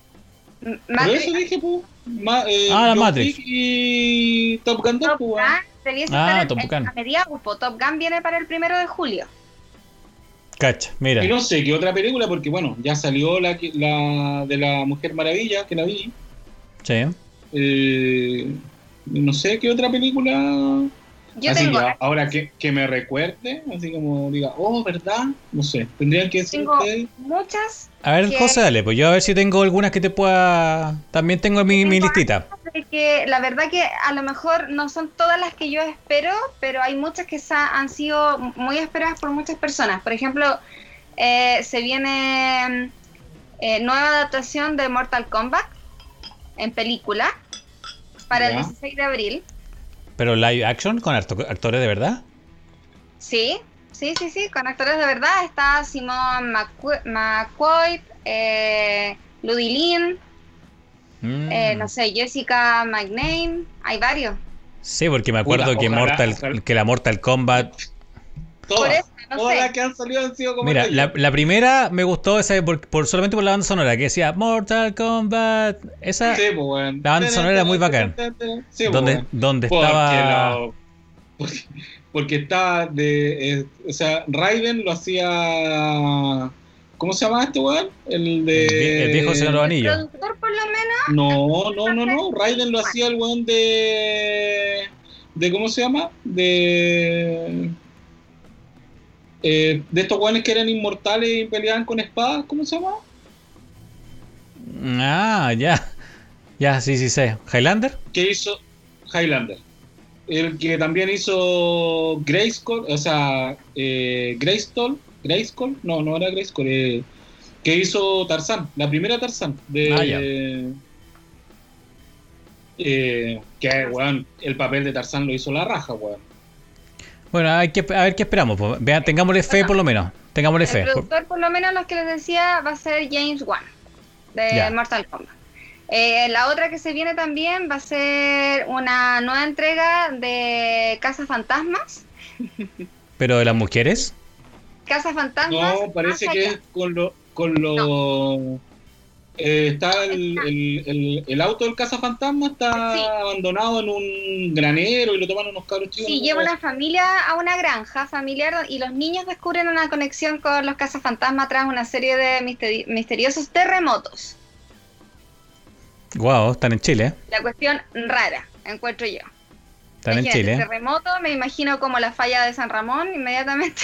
M- Por Matrix eso dije, pues, ma- eh, Ah, la John Matrix. Wick y Top Gun 2, Top pues, Gun weón. debiese Ah, estar en- Top Gun. a mediados. Top Gun viene para el primero de julio. Cacha, mira. Y no sé qué otra película, porque bueno, ya salió la de la Mujer Maravilla, que la vi. Sí. Eh, no sé qué otra película. Yo así tengo, que ahora que, que me recuerde, así como diga, oh, ¿verdad? No sé, tendrían que decir tengo ustedes. muchas A ver, que- José, dale, pues yo a ver si tengo algunas que te pueda... También tengo mi, mi Tengo listita. de que la verdad que a lo mejor no son todas las que yo espero, pero hay muchas que sa- han sido muy esperadas por muchas personas. Por ejemplo, eh, se viene eh, nueva adaptación de Mortal Kombat en película para Ya. el 16 de abril. Pero live action con acto- actores de verdad. Sí, sí, sí, sí, con actores de verdad. Está Simon McQu- McQuoid, eh, Ludilin, Mm. eh, no sé, Jessica McName, hay varios. Sí, porque me acuerdo que, ojalá, Mortal, ojalá. que la Mortal Kombat... Todas, Por eso, no todas sé. las que han salido han sido como. Mira, la, la primera me gustó esa por, por- solamente por la banda sonora, que decía Mortal Kombat. Esa... Sí, pues. La banda sonora era muy bacán. Sí, pues, donde donde Porque, estaba... lo- porque, porque estaba de. eh, o sea, Raiden lo hacía. ¿Cómo se llama este weón? El de. El vie- el viejo Señor de los El Anillos. productor por lo menos No, no, no, no. Raiden lo hacía el weón de. de ¿Cómo se llama? De. Eh, de estos weones que eran inmortales y peleaban con espadas, ¿cómo se llama? Ah, ya. Ya, sí, sí sé. ¿Highlander? Que hizo Highlander. El que también hizo Grayskull, o sea, eh, Grayskull, Grayskull, no, no era Grayskull, eh, que hizo Tarzán, la primera Tarzán de... Ah, ya. eh, que, weón, el papel de Tarzán lo hizo la raja, weón. Bueno, hay que, a ver qué esperamos. pues. Vean, tengámosle fe por lo menos. Tengámosle fe. El productor, por lo menos, los que les decía, va a ser James Wan, de Ya. Mortal Kombat. Eh, la otra que se viene también va a ser una nueva entrega de Casa Fantasmas. Pero de las mujeres. Casa Fantasmas. No, parece que allá. es con lo, con lo, eh, está el, el, el, el auto del cazafantasma está Sí. abandonado en un granero y lo toman unos cabros chicos. Sí, ¿no? lleva una familia a una granja familiar y los niños descubren una conexión con los cazafantasmas tras una serie de misteri- misteriosos terremotos. Wow, están en Chile. ¿eh? La cuestión rara, encuentro yo. Están en Chile. ¿eh? Terremoto, me imagino como la falla de San Ramón, inmediatamente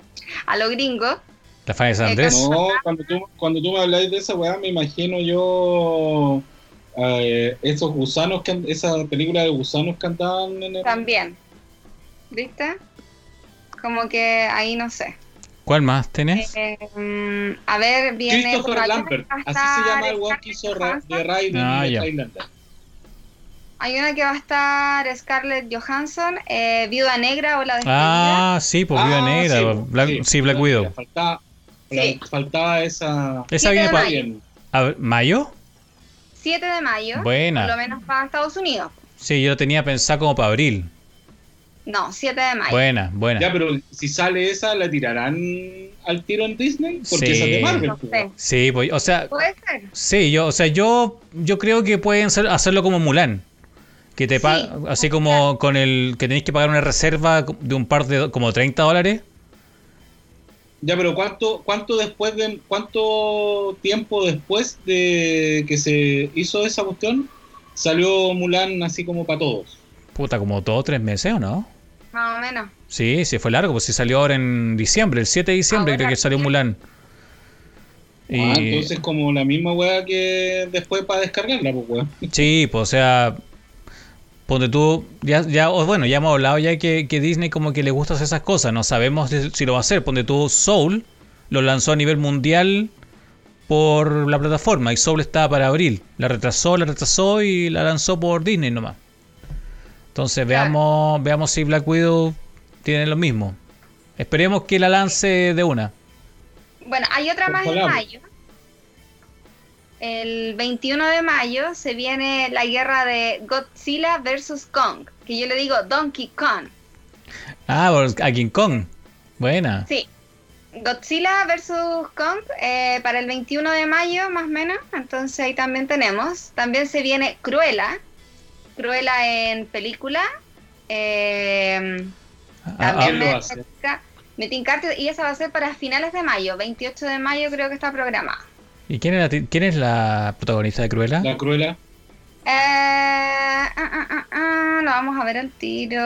a lo gringo. La falla de San Andrés. No, cuando tú, cuando tú me habláis de esa weá, me imagino yo eh, esos gusanos, que, esa película de gusanos que andaban en el... También. ¿Viste? Como que ahí no sé. ¿Cuál más tenés? Eh, mm, a ver, viene. Christopher Lambert, así se llama el weón que hizo de Raiden Ah, de. Hay una que va a estar Scarlett Johansson, eh, Viuda Negra o la despedida. Ah, sí, por Viuda Ah, Negra. sí, Black- sí, Black Widow. Faltaba, Sí. faltaba esa... Esa viene para. mayo. ¿Mayo? 7 de mayo. Buena. Por lo menos para Estados Unidos. Sí, yo lo tenía pensado como para abril. No, 7 de mayo. Buena, buena. Ya, pero si sale esa, ¿la tirarán al tiro en Disney? Porque Sí. esa es de Marvel. No pues, sé. Sí, pues, o sea, Puede ser. sí, yo, o sea, yo, yo creo que pueden ser- hacerlo como Mulan. Que te Sí, así como con el que tenéis que pagar una reserva de un par de como 30 dólares. Ya, pero ¿cuánto, cuánto después de cuánto tiempo después de que se hizo esa cuestión salió Mulan así como para todos? Puta, como todo tres meses, ¿o no? Más o menos. Sí, sí fue largo, pues sí salió ahora en diciembre, el 7 de diciembre creo que salió. Mulan. Y, Ah, entonces como la misma weá que después para descargarla, pues weá. Sí, pues o sea, ponte tú, ya, ya, o bueno, ya hemos hablado ya que, que Disney como que le gusta hacer esas cosas, no sabemos si lo va a hacer, ponte tú Soul, lo lanzó a nivel mundial por la plataforma y Soul estaba para abril, la retrasó, la retrasó y la lanzó por Disney nomás. Entonces veamos, veamos si Black Widow tiene lo mismo. Esperemos que la lance de una. Bueno, hay otra más en mayo. El 21 de mayo se viene la guerra de Godzilla versus Kong, que yo le digo Donkey Kong. Ah, a King Kong. Buena. Sí. Godzilla versus Kong eh, para el 21 de mayo, más o menos. Entonces ahí también tenemos. También se viene Cruella. Cruella en película. Eh, Ah, también me tinca- y esa va a ser para finales de mayo. 28 de mayo creo que está programada. ¿Y quién es, la, ti- quién es la protagonista de Cruella? La Cruella. Eh, ah, ah, ah, ah, lo vamos a ver al tiro.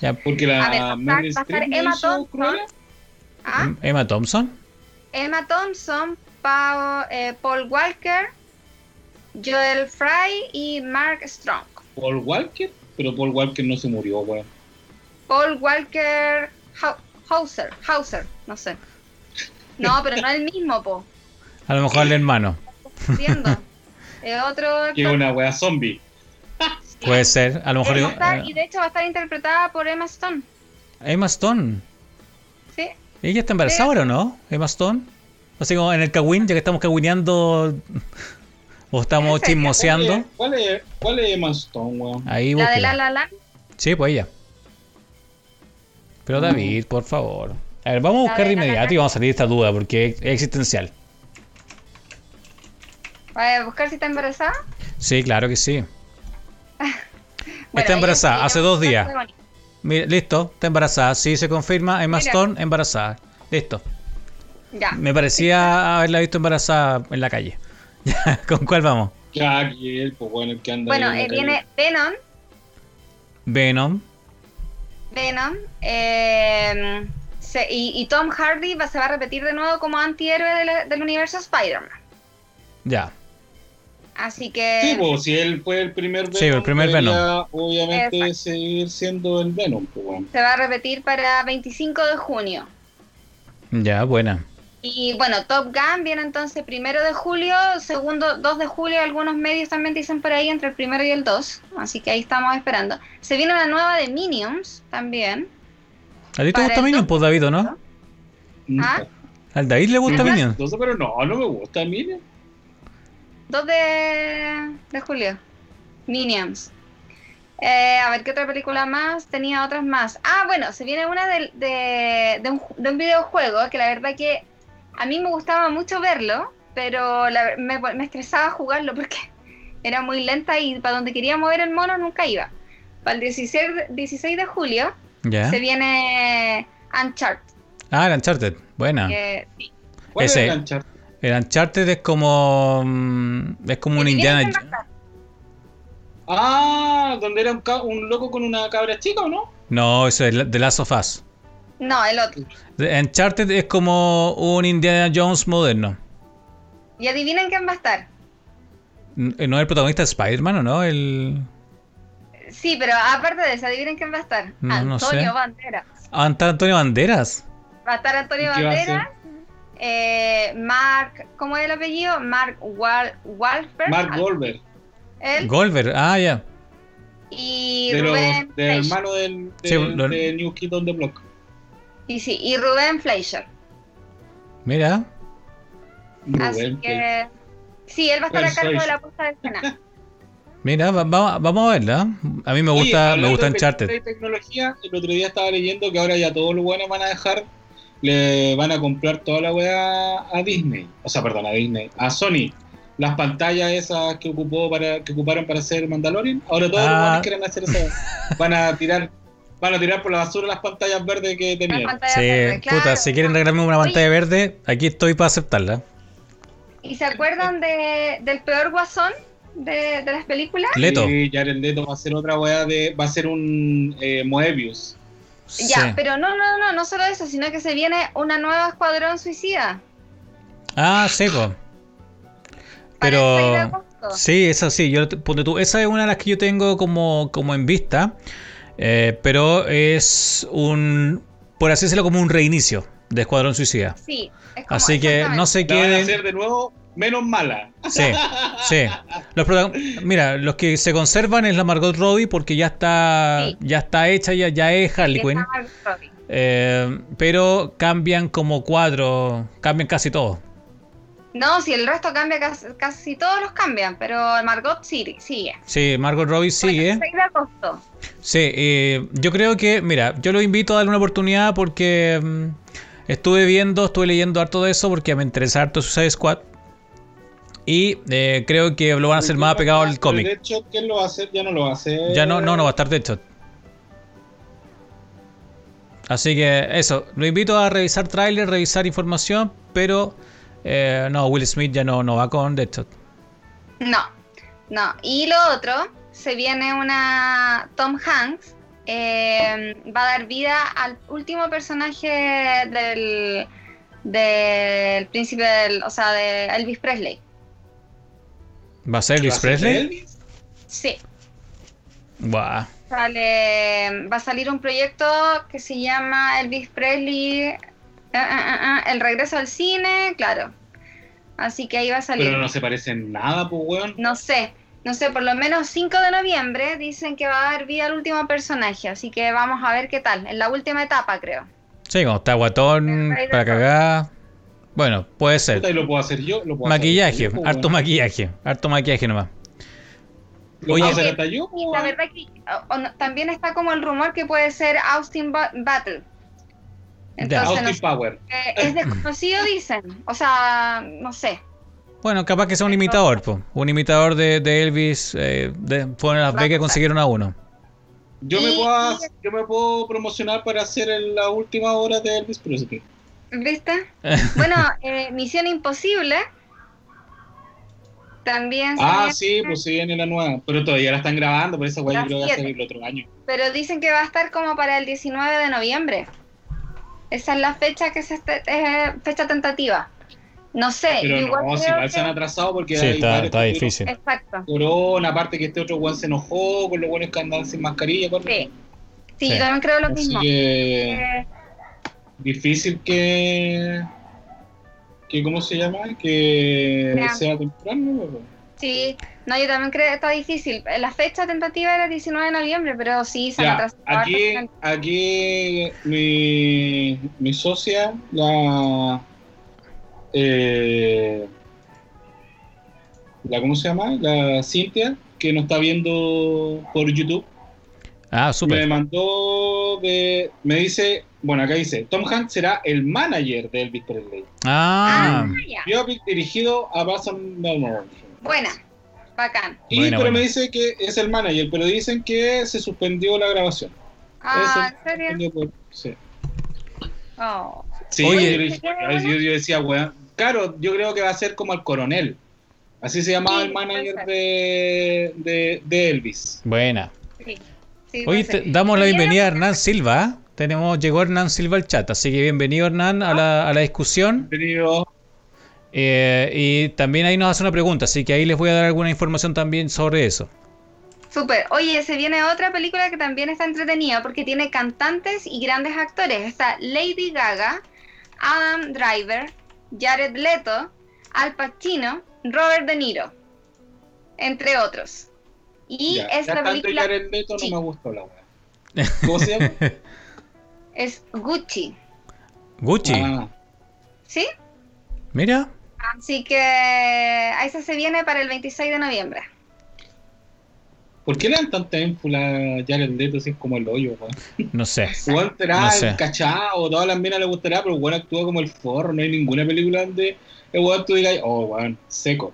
Ya, Porque la A ver, Streep Emma Thompson. Ah, Emma Thompson. Emma Thompson, Pau- eh, Paul Walker, Joel Fry y Mark Strong. Paul Walker, pero Paul Walker no se murió, weón. Paul Walker Hau- Hauser, Hauser, no sé. No, pero no es el mismo, po. A lo mejor el hermano. Entiendo. Es otro. Que una wea zombie. Puede ser. A lo mejor. Él va a estar- eh, y de hecho va a estar interpretada por Emma Stone. Emma Stone. Sí. ¿Ella está embarazada ahora o no? Emma Stone. Así como en el Kawin, ya que estamos cawineando. O estamos chismoseando. ¿Cuál es, cuál es Emma Stone, weón? Ahí La de La. La Land. Sí, pues ella. Pero David, por favor. A ver, vamos a buscar de inmediato y vamos a salir de esta duda porque es existencial. Va a buscar si está embarazada. Sí, claro que sí. Bueno, está embarazada, hace dos días. Mira, listo, está embarazada. Sí, se confirma. Emma Mira. Stone, embarazada. Listo. Ya. Me parecía haberla visto embarazada en la calle. ¿Con cuál vamos? Ya, que él, pues bueno, que anda Bueno, eh, calle. viene Venom. Venom. Venom. eh, se- y, y Tom Hardy va, se va a repetir de nuevo como antihéroe de la- del universo Spider-Man. Ya. Así que. Sí, pues si él fue el primer Venom, Sí, el primer debería, obviamente Exacto. seguir siendo el Venom, pues bueno. Se va a repetir para 25 de junio. Ya, buena. Y bueno, Top Gun viene entonces primero de julio, segundo 2 de julio, algunos medios también dicen por ahí entre el primero y el 2, así que ahí estamos esperando. Se viene una nueva de Minions también. ¿A ti te gusta Minion, pues David, o no? ¿Ah? ¿Al David le gusta Ajá. Minion? Pero no, no me gusta, mire. 2 de, de julio. Minions. Eh, a ver qué otra película más. Tenía otras más. Ah, bueno, se viene una de, de, un, de un videojuego que la verdad que a mí me gustaba mucho verlo, pero la- me, me estresaba jugarlo porque era muy lenta y para donde quería mover el mono nunca iba. Para el 16, de- 16 de julio ¿Ya? se viene Uncharted. Ah, el Uncharted. Buena. que- sí. ¿Cuál Ese. es el Uncharted? El Uncharted es como. mm, Es como un Indiana. estar. Ah, donde era un, loco con una cabra chica, ¿o no? No, eso es The Last of Us. No, el otro. The Uncharted es como un Indiana Jones moderno. Y adivinen quién va a estar. ¿No es el protagonista de Spider-Man o no? El. Sí, pero aparte de eso, adivinen quién va a estar. No, no Antonio sé. Banderas. Ah, Antonio Banderas. Va a estar Antonio ¿Y qué va a Banderas. eh, Mark, ¿cómo es el apellido? Mark Wal Wahlberg. Mark. Él. Goldberg, ah, ya. y De los, Rubén del Fleischer. hermano del, Sí, del- lo- de New Kid on the Block. Y sí, y Rubén Fleischer. Mira. Así Rubén, que. Sí, él va a estar a cargo de la puesta de escena. Mira, va- va- vamos a verla. A mí me Oye, gusta, me hablando gusta Uncharted. tecnología, el otro día estaba leyendo que ahora ya todos los buenos van a dejar, le van a comprar toda la weá a Disney. O sea, perdón, a Disney, a Sony. Las pantallas esas que ocupó para, que ocuparon para hacer Mandalorian, ahora todos los Ah. buenos quieren hacer eso. Van a tirar, van a tirar por la basura las pantallas verdes que tenían. Sí, verdes, puta, si quieren regalarme una Oye, pantalla verde, aquí estoy para aceptarla. ¿Y se acuerdan de, del peor guasón de, de las películas? Leto. Y Jared Leto va a hacer otra weá de, va a ser un eh, Moebius. Ya, Sí. pero no, no, no, no solo eso, sino que se viene una nueva Escuadrón Suicida. Ah, seco. Para el 6 de Pero. Sí, esa sí, yo ponte tú, esa es una de las que yo tengo como, como en vista, eh, pero es un, por así decirlo, como un reinicio de Escuadrón Suicida. Sí, es como- Así que no se La van a queden. hacer de nuevo menos mala. Sí, sí. Los Mira, los que se conservan es la Margot Robbie porque ya está, Sí. ya está hecha, ya, ya es Harley Quinn. Eh, pero cambian como cuatro, cambian casi todo. No, si el resto cambia, casi, casi todos los cambian, pero Margot sigue. Sí, Margot Robbie sigue. Bueno, 6 de agosto. Sí, eh, yo creo que, mira, yo lo invito a darle una oportunidad porque mm, estuve viendo, estuve leyendo harto de eso porque me interesa harto Suicide Squad. Y eh, creo que lo van a hacer más apegado al cómic. De hecho, ¿quién lo va a hacer? Ya no lo va a hacer. Ya no, no, no va a estar de hecho. Así que eso, lo invito a revisar tráiler, revisar información, pero eh, no, Will Smith ya no, no va con Deadshot. No, no. Y lo otro, se viene una Tom Hanks, eh, va a dar vida al último personaje del, del príncipe del, o sea, de Elvis Presley. ¿Va a ser ¿Va a Elvis Presley? Sí. Buah. Sale, va a salir un proyecto que se llama Elvis Presley, ah, ah, ah, el regreso al cine, claro. Así que ahí va a salir. Pero no se parece en nada, pues, weón. No sé, no sé, por lo menos 5 de noviembre dicen que va a dar vida al último personaje, así que vamos a ver qué tal, en la última etapa creo. Sí, como está guatón, para cagar. Bueno, puede ser. Puta, y lo puedo hacer yo. Lo puedo Maquillaje, hacer yo, pues, harto maquillaje, harto maquillaje nomás. Lo Oye. puedo hacer hasta yo, Y pues, la verdad que o- o no- también está como el rumor que puede ser Austin Ba- Battle. Entonces, no Austin sé, Power. eh, es desconocido, dicen. O sea, no sé. Bueno, capaz que sea un imitador, po. un imitador de, de Elvis. Eh, de, fueron las a que pasar. consiguieron a uno. Yo me, Y- puedo, yo me puedo promocionar para hacer en la última hora de Elvis Presley. ¿Viste? Bueno, eh, Misión Imposible. También se Ah, sí, pues sí viene la nueva. Pero todavía la están grabando, por esa weá La yo creo que va a salir el otro año. pero dicen que va a estar como para el 19 de noviembre. Esa es la fecha que se este- eh, fecha tentativa. No sé, Pero igual no, si igual se han atrasado porque Sí, está, está difícil. Exacto. Corona, aparte que este otro weón se enojó con los buenos que andan sin mascarilla. Sí. Sí, Sí. yo también creo lo Así mismo. que Eh, difícil que que cómo se llama que sea. temprano sí, no, yo también creo que está difícil. La fecha tentativa era el 19 de noviembre, pero sí se Ya, aquí aquí mi, mi socia la eh, la cómo se llama la Cintia que nos está viendo por YouTube Ah, Me súper. mandó de. Me dice. Bueno, acá dice: Tom Hanks será el manager de Elvis Presley. Ah, Ah, ya. Biopic dirigido a Bason Melbourne. Buena. Bacán. Y Buena, pero buena. me dice que es el manager, pero dicen que se suspendió la grabación. Ah, Eso, ¿en serio? por- sí. Oh. Sí, Oye. yo, decía, weón. Claro, yo creo que va a ser como el coronel. Así se llamaba Sí, el manager de, de, de Elvis. buena. Sí. Sí, te- damos la bienvenida a Hernán Silva. Tenemos, llegó Hernán Silva al chat, así que bienvenido Hernán a la, a la discusión. Bienvenido. Eh, y también ahí nos hace una pregunta, así que ahí les voy a dar alguna información también sobre eso. Súper. Oye, se viene otra película que también está entretenida porque tiene cantantes y grandes actores. Está Lady Gaga, Adam Driver, Jared Leto, Al Pacino, Robert De Niro, entre otros. Y Ya, esta ya tanto película Jared Leto Sí. no me gustó la weá. ¿Cómo se llama? es Gucci, Gucci, Ah, ¿sí? mira, Así que a esa se viene para el 26 de noviembre. ¿Por qué le dan tanta énfula a Jared Leto si es como el hoyo, weón? no sé. Juan será No sé. encachado, todas las minas le gustará, pero Juan actúa como el forro, no hay ninguna película donde el weón tú digas, oh, weón, seco.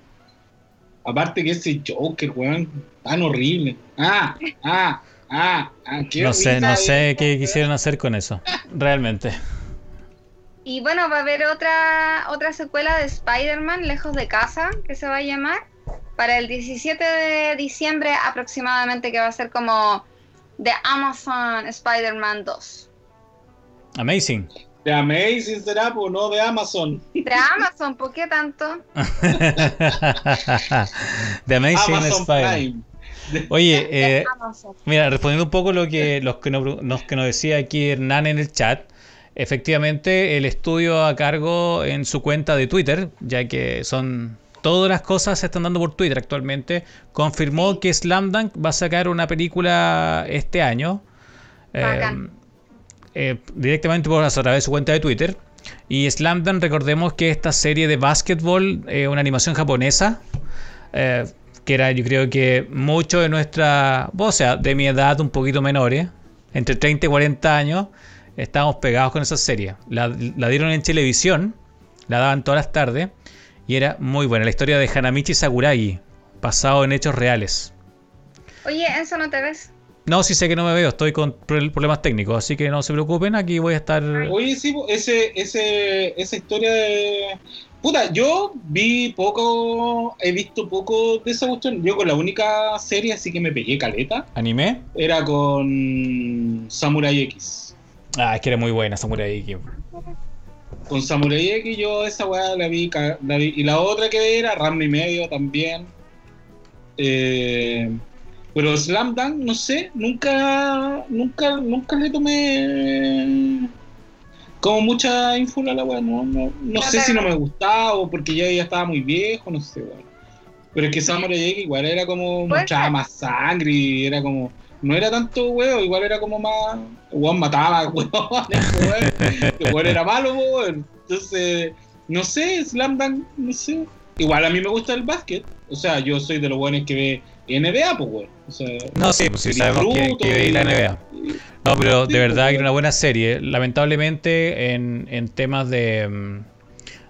Aparte que ese Joker, weón, tan horrible. Ah, ah, ah, ah, qué No sé, no de- sé qué quisieron hacer con eso, realmente. Y bueno, va a haber otra, otra secuela de Spider-Man, Lejos de Casa, que se va a llamar, para el 17 de diciembre aproximadamente, que va a ser como The Amazon Spider-Man 2. Amazing. De Amazing será, pues no de Amazon. De Amazon, ¿por qué tanto? The Amazing Amazon Spider-Man. Prime. Oye, eh. Mira, respondiendo un poco lo que los que nos, que nos decía aquí Hernán en el chat, efectivamente el estudio a cargo en su cuenta de Twitter, ya que son todas las cosas se están dando por Twitter actualmente, confirmó que Slam Dunk va a sacar una película este año, eh, Bacán. eh, directamente por a través de su cuenta de Twitter. Y Slam Dunk, recordemos que esta serie de básquetbol, eh, una animación japonesa, eh, que era yo creo que mucho de nuestra, o sea, de mi edad un poquito menores, entre 30 y 40 años, estábamos pegados con esa serie. La, la dieron en televisión, la daban todas las tardes, y era muy buena. La historia de Hanamichi Sakuragi, basado en hechos reales. Oye, Enzo, ¿no te ves? No, sí sé que no me veo, estoy con pro- problemas técnicos, así que no se preocupen, aquí voy a estar... Oye, sí, ese, ese, esa historia de. Puta, yo vi poco, he visto poco de esa cuestión. Yo con la única serie así que me pegué caleta ¿Anime? era con Samurai X. Ah, es que era muy buena Samurai X. Con Samurai X yo esa weá la vi, ca- la vi. Y la otra que vi era Ram y medio también. Eh, pero Slam Dunk, no sé, nunca, nunca, nunca le tomé como mucha ínfula a la weá, no, no, no sé si no me gustaba o porque ya, ya estaba muy viejo, no sé, weá. Pero es que Samurai X igual era como mostraba más sangre y era como, no era tanto weón, igual era como más, weón mataba, weón, el weón era malo, weón. Entonces, no sé, Slam Dunk, no sé. Igual a mí me gusta el básquet. O sea, yo soy de los buenos que ve NBA, pues, weón. O sea, No, sí, pues sí, sabemos que, que veis la NBA. No, pero de Sí, verdad pues, que era una buena serie. Lamentablemente, en, en temas de, mm,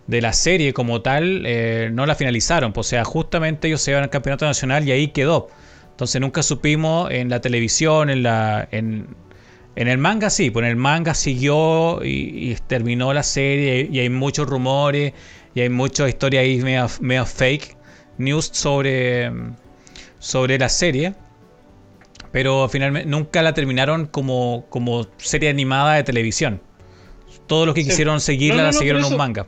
de la serie como tal, eh, no la finalizaron. pues, O sea, justamente ellos se iban al campeonato nacional y ahí quedó. Entonces nunca supimos en la televisión, en la. En, en el manga sí, pues en el manga siguió y, y terminó la serie y hay muchos rumores y hay muchas historias ahí medio, medio fake news sobre, sobre la serie pero finalmente nunca la terminaron como, como serie animada de televisión. Todos los que Sí. quisieron seguirla No, no, la siguieron en un manga.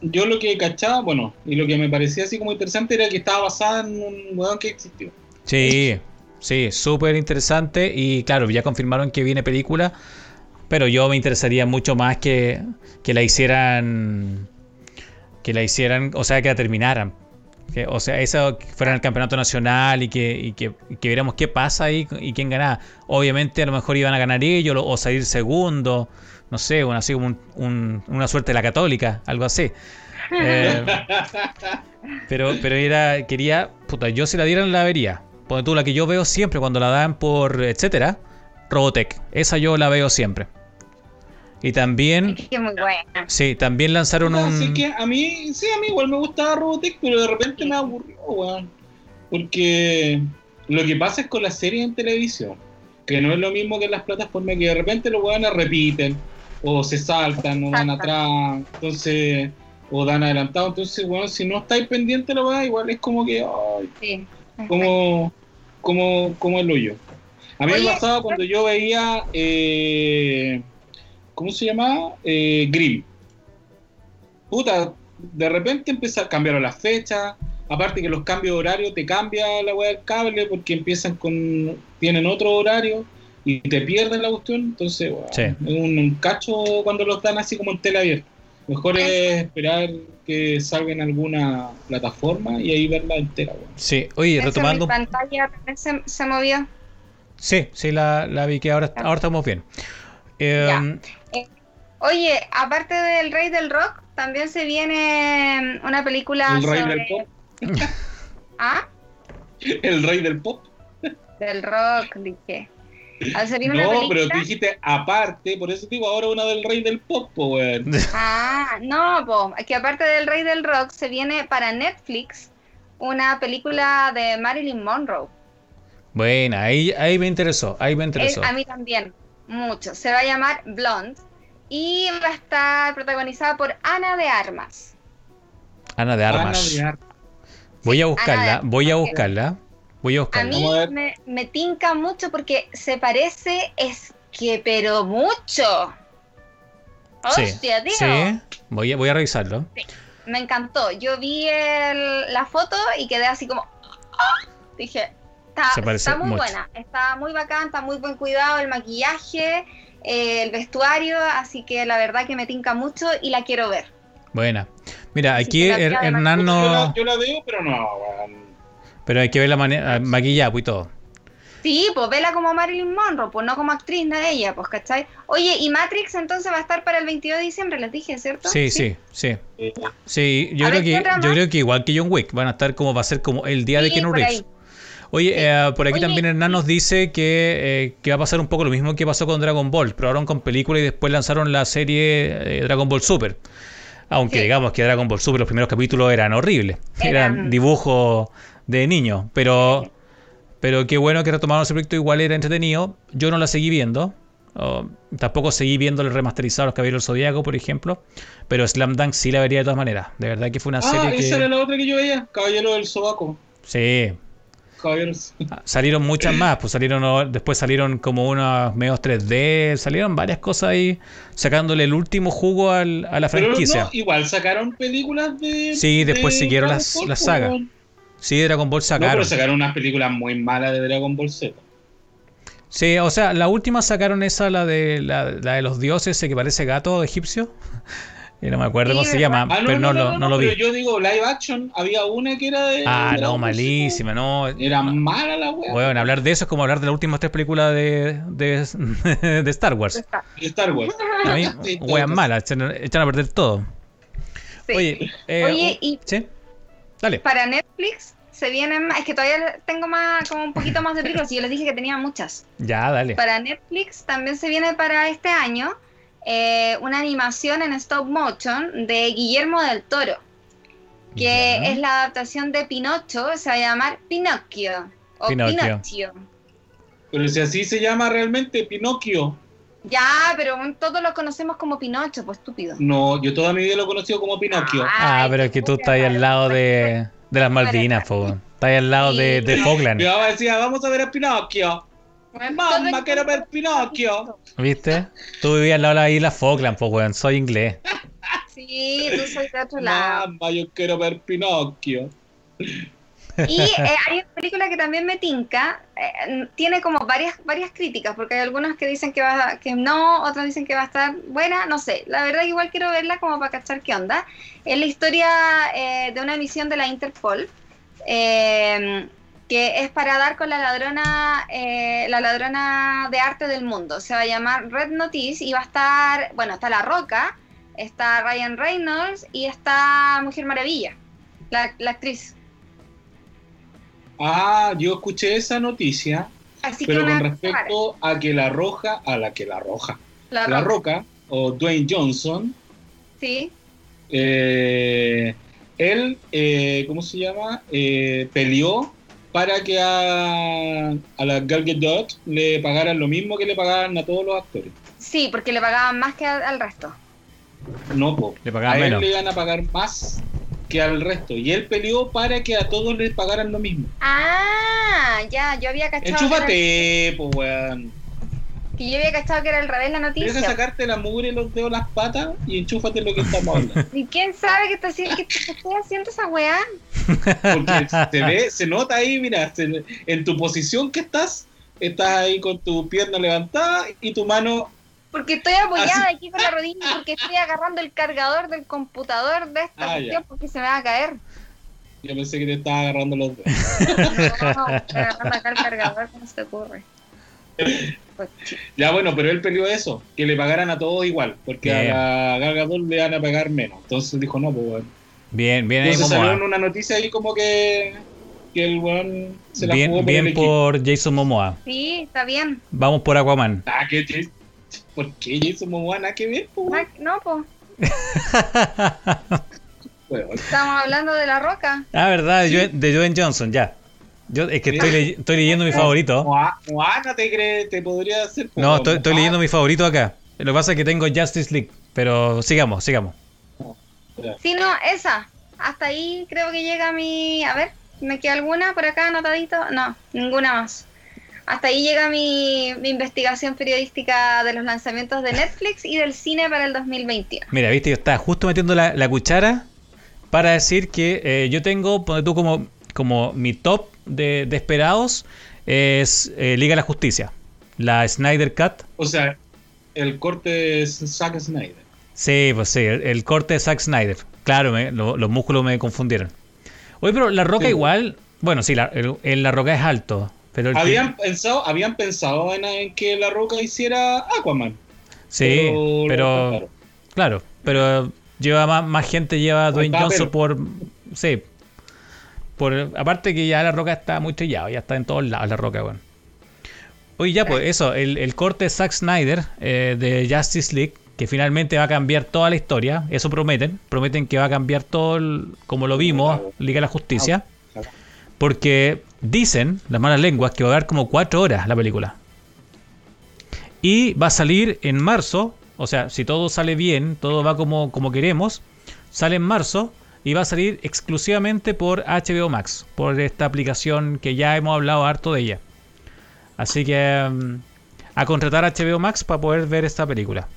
Yo lo que cachaba, bueno, y lo que me parecía así como interesante era que estaba basada en un weón que existió. Sí, sí, súper interesante. Y claro, ya confirmaron que viene película. Pero yo me interesaría mucho más que, que la hicieran. Que la hicieran, o sea, que la terminaran. Que, o sea, eso fuera el campeonato nacional y que, y que, que viéramos qué pasa ahí y quién ganaba. Obviamente, a lo mejor iban a ganar ellos o salir segundo. No sé, bueno, así como un- un- una suerte de la católica, algo así. Eh, pero, pero era, quería, puta, yo si la dieran la vería. Porque tú la que yo veo siempre cuando la dan por etcétera, Robotech. Esa yo la veo siempre. Y también, Es que muy buena. sí, también lanzaron Así un. que a mí, sí, a mí igual me gustaba Robotech, pero de repente me aburrió, weón. Porque lo que pasa es con las series en televisión, que no es lo mismo que en las plataformas, que de repente los weones repiten, o se saltan, o van atrás, entonces, o dan adelantado. Entonces, weón, si no estáis pendientes, la weá, igual es como que, ay, Sí. como, como, como el hoyo. A mí Oye, me pasaba cuando yo veía, eh, ¿cómo se llamaba? Eh, Grimm. Puta, de repente empezar, cambiaron las fechas, aparte que los cambios de horario te cambia la weá del cable porque empiezan con, tienen otro horario y te pierden la cuestión, entonces, Sí. es un, un cacho cuando los dan así como en tela abierta. Mejor es esperar que salga en alguna plataforma y ahí verla entera, weón. Sí, oye, retomando. Mi pantalla también se, se movió. Sí, sí, la, la vi que ahora, ahora estamos bien. Eh, Oye, aparte del Rey del Rock, también se viene una película El rey sobre... del pop. ¿Ah? El rey del pop. Del rock, dije. Ah, viene una No, película... pero tú dijiste aparte, por eso digo ahora una del rey del pop, po, weón. Ah, no, po, es que aparte del Rey del Rock se viene para Netflix una película de Marilyn Monroe. Buena, ahí, ahí me interesó, ahí me Es- interesó. a mí también, mucho. Se va a llamar Blonde y va a estar protagonizada por Ana de Armas. Ana de Armas. Ana de Ar- Voy a Ana buscarla, de voy a buscarla. Voy a A buscarla. mí a ver. me, me tinca mucho porque se parece, es que, pero mucho. Sí, Hostia, tío. sí, voy a, voy a revisarlo. Me encantó. Yo vi el- la foto y quedé así como. ¡ah! Dije, está, Se parece está muy mucho. buena, está muy bacán, está muy buen cuidado el maquillaje, eh, el vestuario, así que la verdad que me tinca mucho y la quiero ver. Buena. Mira, Así aquí Her- Hernán Yo, no. la, yo la veo, pero no. Pero hay que ver la manera. Maquillado y todo. Sí, pues vela como Marilyn Monroe, pues no como actriz de ella, pues, ¿cachai? Oye, y Matrix entonces va a estar para el 22 de diciembre, les dije, ¿cierto? Sí, sí, sí. Sí, yo A creo ver, ¿qué que yo creo que igual que John Wick van a estar como va a ser como el día de Keanu Reeves. ahí. Oye, eh, por aquí Oye, también Hernán nos dice que, eh, que va a pasar un poco lo mismo que pasó con Dragon Ball. Probaron con película y después lanzaron la serie eh, Dragon Ball Super. Aunque Sí. digamos que Dragon Ball Super los primeros capítulos eran horribles. Eran, Eran- dibujos de niños. Pero, pero qué bueno que retomaron ese proyecto. Igual era entretenido. Yo no la seguí viendo. Oh, tampoco seguí viendo el remasterizado Los Caballeros del Zodíaco, por ejemplo. Pero Slam Dunk sí la vería de todas maneras. De verdad que fue una Ah, serie esa era la otra que yo veía, Caballero del Sobaco. Sí, Caballeros. Salieron muchas más, pues salieron después salieron como unos medios 3D, salieron varias cosas ahí sacándole el último jugo al- a la franquicia. no, igual sacaron películas de. Sí, después de siguieron Dragon las- Ball, las po, sagas. Sí, Dragon Ball No, sacaron. pero sacaron unas películas muy malas de Dragon Ball Z. Sí, o sea, la última sacaron esa, la de la, la de los dioses, ese que parece gato egipcio. Y no me acuerdo Sí, cómo se llama, Ah, pero no, lo, no lo pero vi. yo digo live action, había una que era de. Ah, de no, malísima, no. Era mala la wea. Bueno, hablar de eso es como hablar de las últimas tres películas de, de, de Star Wars. De Star Wars. A mí, Sí, weas malas, echan, echan a perder todo. Sí. Oye, eh, Oye, y ¿sí? Dale. para Netflix se vienen más, es que todavía tengo más, como un poquito más de películas y yo les dije que tenía muchas. Ya, dale. Para Netflix también se viene para este año eh, una animación en stop motion de Guillermo del Toro, que Ya. es la adaptación de Pinocho, se va a llamar Pinocchio. O Pinocchio. Pinocchio. Pero si así se llama realmente, Pinocchio. Ya, pero todos lo conocemos como Pinocho, pues estúpido. No, yo toda mi vida lo he conocido como Pinocchio. Ah, Ay, pero es que tú estás ahí al lado de, de las Malvinas, po. Estás ahí al lado de, de. Falkland, mamá decía, vamos a ver a Pinocchio. Todo- quiero ver Pinocchio. ¿viste? Tú vivías al lado de la isla Falkland, po, weón. Soy inglés. Sí, tú soy de otro lado. Mamá, yo quiero ver Pinocchio. Y eh, hay una película que también me tinca, eh, tiene como varias varias críticas, porque hay algunos que dicen que va que no, otros dicen que va a estar buena, no sé. La verdad que igual quiero verla como para cachar qué onda. Es la historia eh, de una misión de la Interpol, eh, que es para dar con la ladrona, eh, la ladrona de arte del mundo. Se va a llamar Red Notice y va a estar, bueno, está La Roca, está Ryan Reynolds y está Mujer Maravilla, la, la actriz. Ah, yo escuché esa noticia, Así pero con respecto a que la roja, a la que la roja, la, la roca. roca o Dwayne Johnson, Sí. eh, él, eh, ¿cómo se llama? Eh, peleó para que a, a la Gal Gadot le pagaran lo mismo que le pagaban a todos los actores. Sí, porque le pagaban más que al, al resto. No, po. Le pagaban a él menos. le iban a pagar más que al resto. Y él peleó para que a todos les pagaran lo mismo. Ah, ya, yo había cachado. era- Enchúfate, po, weón. Que yo había cachado que era al revés la Deja noticia. sacarte la mugre, los dedos, las patas y enchúfate lo que estamos hablando. ¿Y quién sabe que está haciendo, que que estoy haciendo esa weá? Porque se ve, se nota ahí, mira, se- en tu posición que estás, estás ahí con tu pierna levantada y tu mano. Porque estoy apoyada Así- aquí con la rodilla porque estoy agarrando el cargador del computador de esta Ah, cuestión ya. porque se me va a caer. Yo pensé que te estaba agarrando los dedos. No, el cargador, ¿cómo se te ocurre? Pues, Ya bueno, pero él peleó eso, que le pagaran a todos igual, porque Bien. a la Gal Gadot le van a pagar menos. Entonces dijo, no, pues weón. Bien, bien ahí Entonces salió en una noticia ahí como que, que el weón se la jugó Bien, por el bien equipo. por Jason Momoa. sí, está bien. Vamos por Aquaman. Ah, ¿qué, Jason- ¿Por qué Jason Momoa nada que ver, pues, weón? No, pues, Weón. estamos hablando de la roca. Ah, verdad, de Joe- de Joen Johnson, ya. Yo, es que estoy, ley- estoy leyendo mi favorito. Moa- Moana te cree, te podría hacer. No, estoy, leyendo mi favorito acá. Lo que pasa es que tengo Justice League. Pero sigamos, sigamos. Sí, no, esa. Hasta ahí creo que llega mi. A ver, ¿me queda alguna por acá anotadito? No, ninguna más. Hasta ahí llega mi, mi investigación periodística de los lanzamientos de Netflix y del cine para el 2021. Mira, viste, yo estaba justo metiendo la, la cuchara para decir que eh, yo tengo, ponte tú como, como mi top de, de esperados es eh, Liga de la Justicia. La Snyder Cut. O sea, el corte es Zack Snyder. Sí, pues sí, el, el corte de Zack Snyder. Claro, me- lo- los músculos me confundieron. Oye, pero La Roca Sí. igual, bueno, sí, la, el, el La Roca es alto. Pero Habían pensado, habían pensado en, en que La Roca hiciera Aquaman. Sí, pero claro, pero lleva más, más gente lleva Dwayne Johnson por sí. Por aparte que ya la roca está muy trillado, ya está en todos lados la roca, bueno. Oye, ya pues eso, el, el corte de Zack Snyder eh, de Justice League, que finalmente va a cambiar toda la historia, eso prometen, prometen que va a cambiar todo el- como lo vimos, Liga de la Justicia, porque dicen las malas lenguas que va a dar como cuatro horas la película. Y va a salir en marzo, o sea, si todo sale bien, todo va como, como queremos, sale en marzo y va a salir exclusivamente por HBO Max, por esta aplicación que ya hemos hablado harto de ella. Así que mm, a contratar HBO Max para poder ver esta película.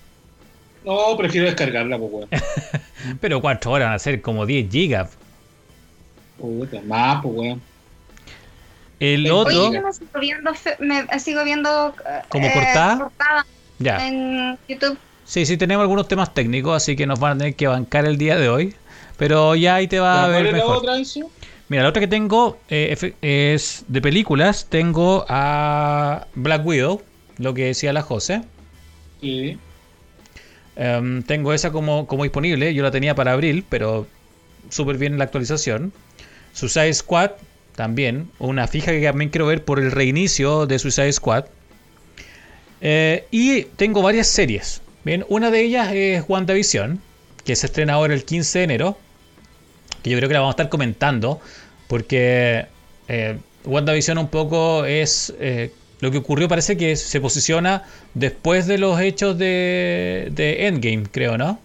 No, prefiero descargarla, pues, weón. Pero cuatro horas van a ser como 10 gigas. Puta, Más, pues, weón. El Oye, otro, Oye, yo me sigo viendo, me sigo viendo eh, ¿Como cortada? cortada ya. en YouTube. Sí, sí, tenemos algunos temas técnicos, así que nos van a tener que bancar el día de hoy. Pero ya ahí te va a ¿Cuál ver es la otra, Enzo? Mira, la otra que tengo eh, es de películas. Tengo a Black Widow, lo que decía la José. Sí. Em, tengo esa como, como disponible. Yo la tenía para abril, pero súper bien la actualización. Suicide Squad, también. Una fija que también quiero ver por el reinicio de Suicide Squad. Eh, y tengo varias series. Bien, una de ellas es WandaVision, que se estrena ahora el 15 de enero. Que yo creo que la vamos a estar comentando. Porque eh, WandaVision un poco es. eh, lo que ocurrió parece que se posiciona después de los hechos de, de Endgame, creo, ¿no?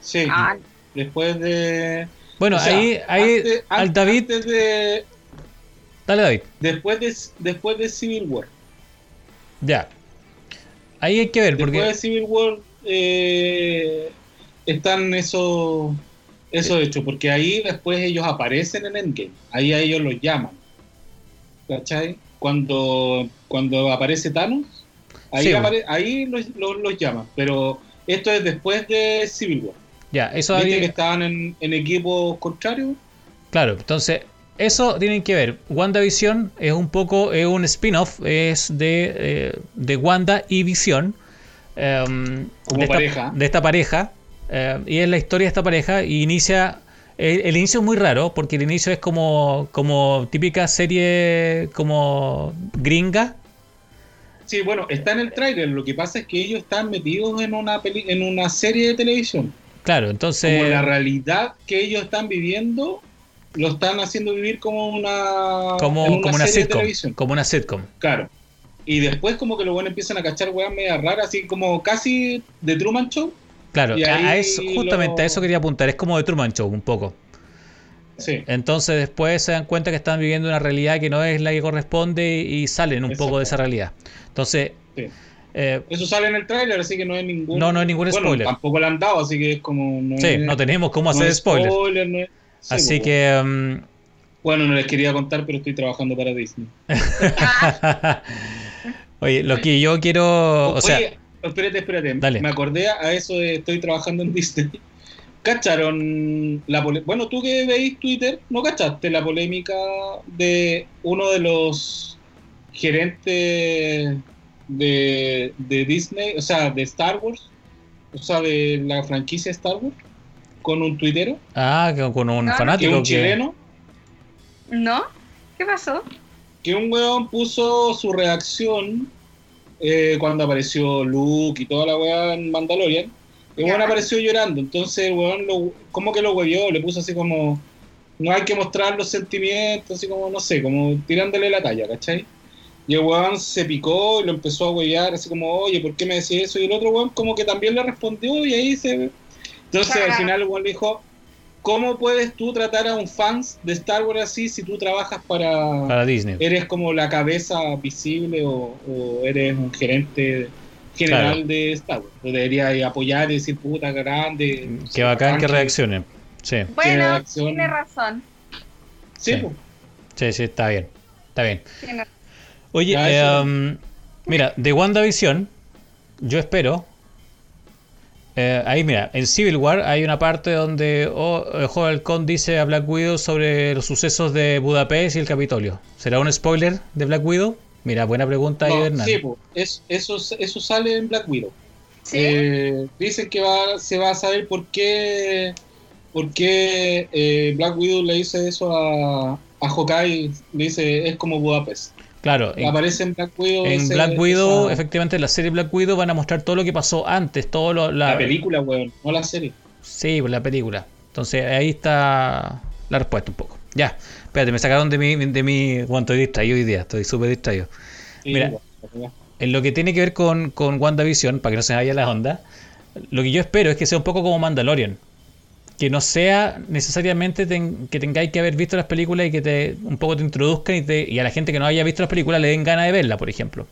Sí. Ah, Después de. Bueno, o sea, ahí, ahí antes- al David. antes de, Dale, David. después, de, después de Civil War. Ya. Ahí hay que ver, Después porque. de Civil War eh, están esos eso hechos, porque ahí después ellos aparecen en Endgame. Ahí a ellos los llaman. ¿Cachai? Cuando, cuando aparece Thanos, ahí, Sí, apare- ahí los, los, los llaman. Pero esto es después de Civil War. Ya, eso ¿Viste había- que estaban en, en equipos contrarios? Claro, entonces, eso tienen que ver. WandaVision es un poco, es un spin-off, es de, eh, de Wanda y Visión. em, Como de esta, pareja. De esta pareja. Eh, y es la historia de esta pareja. Y inicia El, el inicio es muy raro porque el inicio es como, como típica serie como gringa. Sí, bueno, está en el tráiler. Lo que pasa es que ellos están metidos en una peli en una serie de televisión. Claro, entonces... Como la realidad que ellos están viviendo, lo están haciendo vivir como una, como, una como una serie de sitcom. televisión. Como una sitcom. Claro. Y después como que los buenos empiezan a cachar weas media raras, así como casi de Truman Show. Claro, Y a- eso, justamente a eso quería apuntar. Es como de Truman Show un poco. Sí. Entonces después se dan cuenta que están viviendo una realidad que no es la que corresponde y salen un poco de esa realidad. Entonces, sí. eh, Eso sale en el tráiler, así que no hay ningún... No, no hay ningún bueno, spoiler. tampoco lo han dado, así que es como... No sí, es- no tenemos cómo hacer spoiler, no es- sí, Así pues, que... mm, Bueno, no les quería contar, pero estoy trabajando para Disney. Oye, lo que yo quiero... O sea, Oye, espérate, espérate. Dale. Me acordé a eso de estoy trabajando en Disney. ¿Cacharon la Bueno, tú que veis Twitter, ¿no cachaste la polémica de uno de los gerentes de, de Disney, o sea, de Star Wars, o sea, de la franquicia Star Wars, con un tuitero, ah, con un no, que fanático un que... chileno, ¿No? ¿Qué pasó? que un weón puso su reacción eh, cuando apareció Luke y toda la weá en Mandalorian. El weón apareció llorando, entonces el weón lo, como que lo huevió, le puso así como, no hay que mostrar los sentimientos, así como, no sé, como tirándole la talla, ¿cachai? Y el weón se picó y lo empezó a huevear, así como, oye, ¿por qué me decís eso? Y el otro weón como que también le respondió y ahí se... Entonces al final el weón le dijo, ¿cómo puedes tú tratar a un fans de Star Wars así si tú trabajas para Para Disney. eres como la cabeza visible o, o eres un gerente general Claro. de Star Wars. Deberías apoyar y decir puta grande. Qué bacán que que reaccionen. Sí, Bueno, tiene razón. Sí, Sí. pues. sí, sí, está bien. Está bien. Oye, eh, um, mira, de WandaVision, yo espero. Eh, ahí, mira, en Civil War hay una parte donde oh, Joel dice a Black Widow sobre los sucesos de Budapest y el Capitolio. ¿Será un spoiler de Black Widow? Mira, buena pregunta ahí, No, Hernán. sí, pues. Es- eso, eso sale en Black Widow. Sí. Eh, dicen que va, se va a saber por qué, por qué eh, Black Widow le dice eso a, a Hawkeye. Le dice, es como Budapest. Claro, en, Aparece en Black Widow. en ese- Black Widow, esa- efectivamente, en la serie Black Widow van a mostrar todo lo que pasó antes, todo lo, la, la película, weón, no la serie. Sí, por la película. Entonces ahí está la respuesta un poco. Ya, espérate, me sacaron de mi, de mi, bueno, estoy distraído hoy día, estoy súper distraído. Sí, Mira. En lo que tiene que ver con, con WandaVision, para que no se vaya la onda, lo que yo espero es que sea un poco como Mandalorian. Que no sea necesariamente ten- que tengáis que haber visto las películas y que te un poco te introduzcan y, te- y a la gente que no haya visto las películas le den ganas de verla, por ejemplo.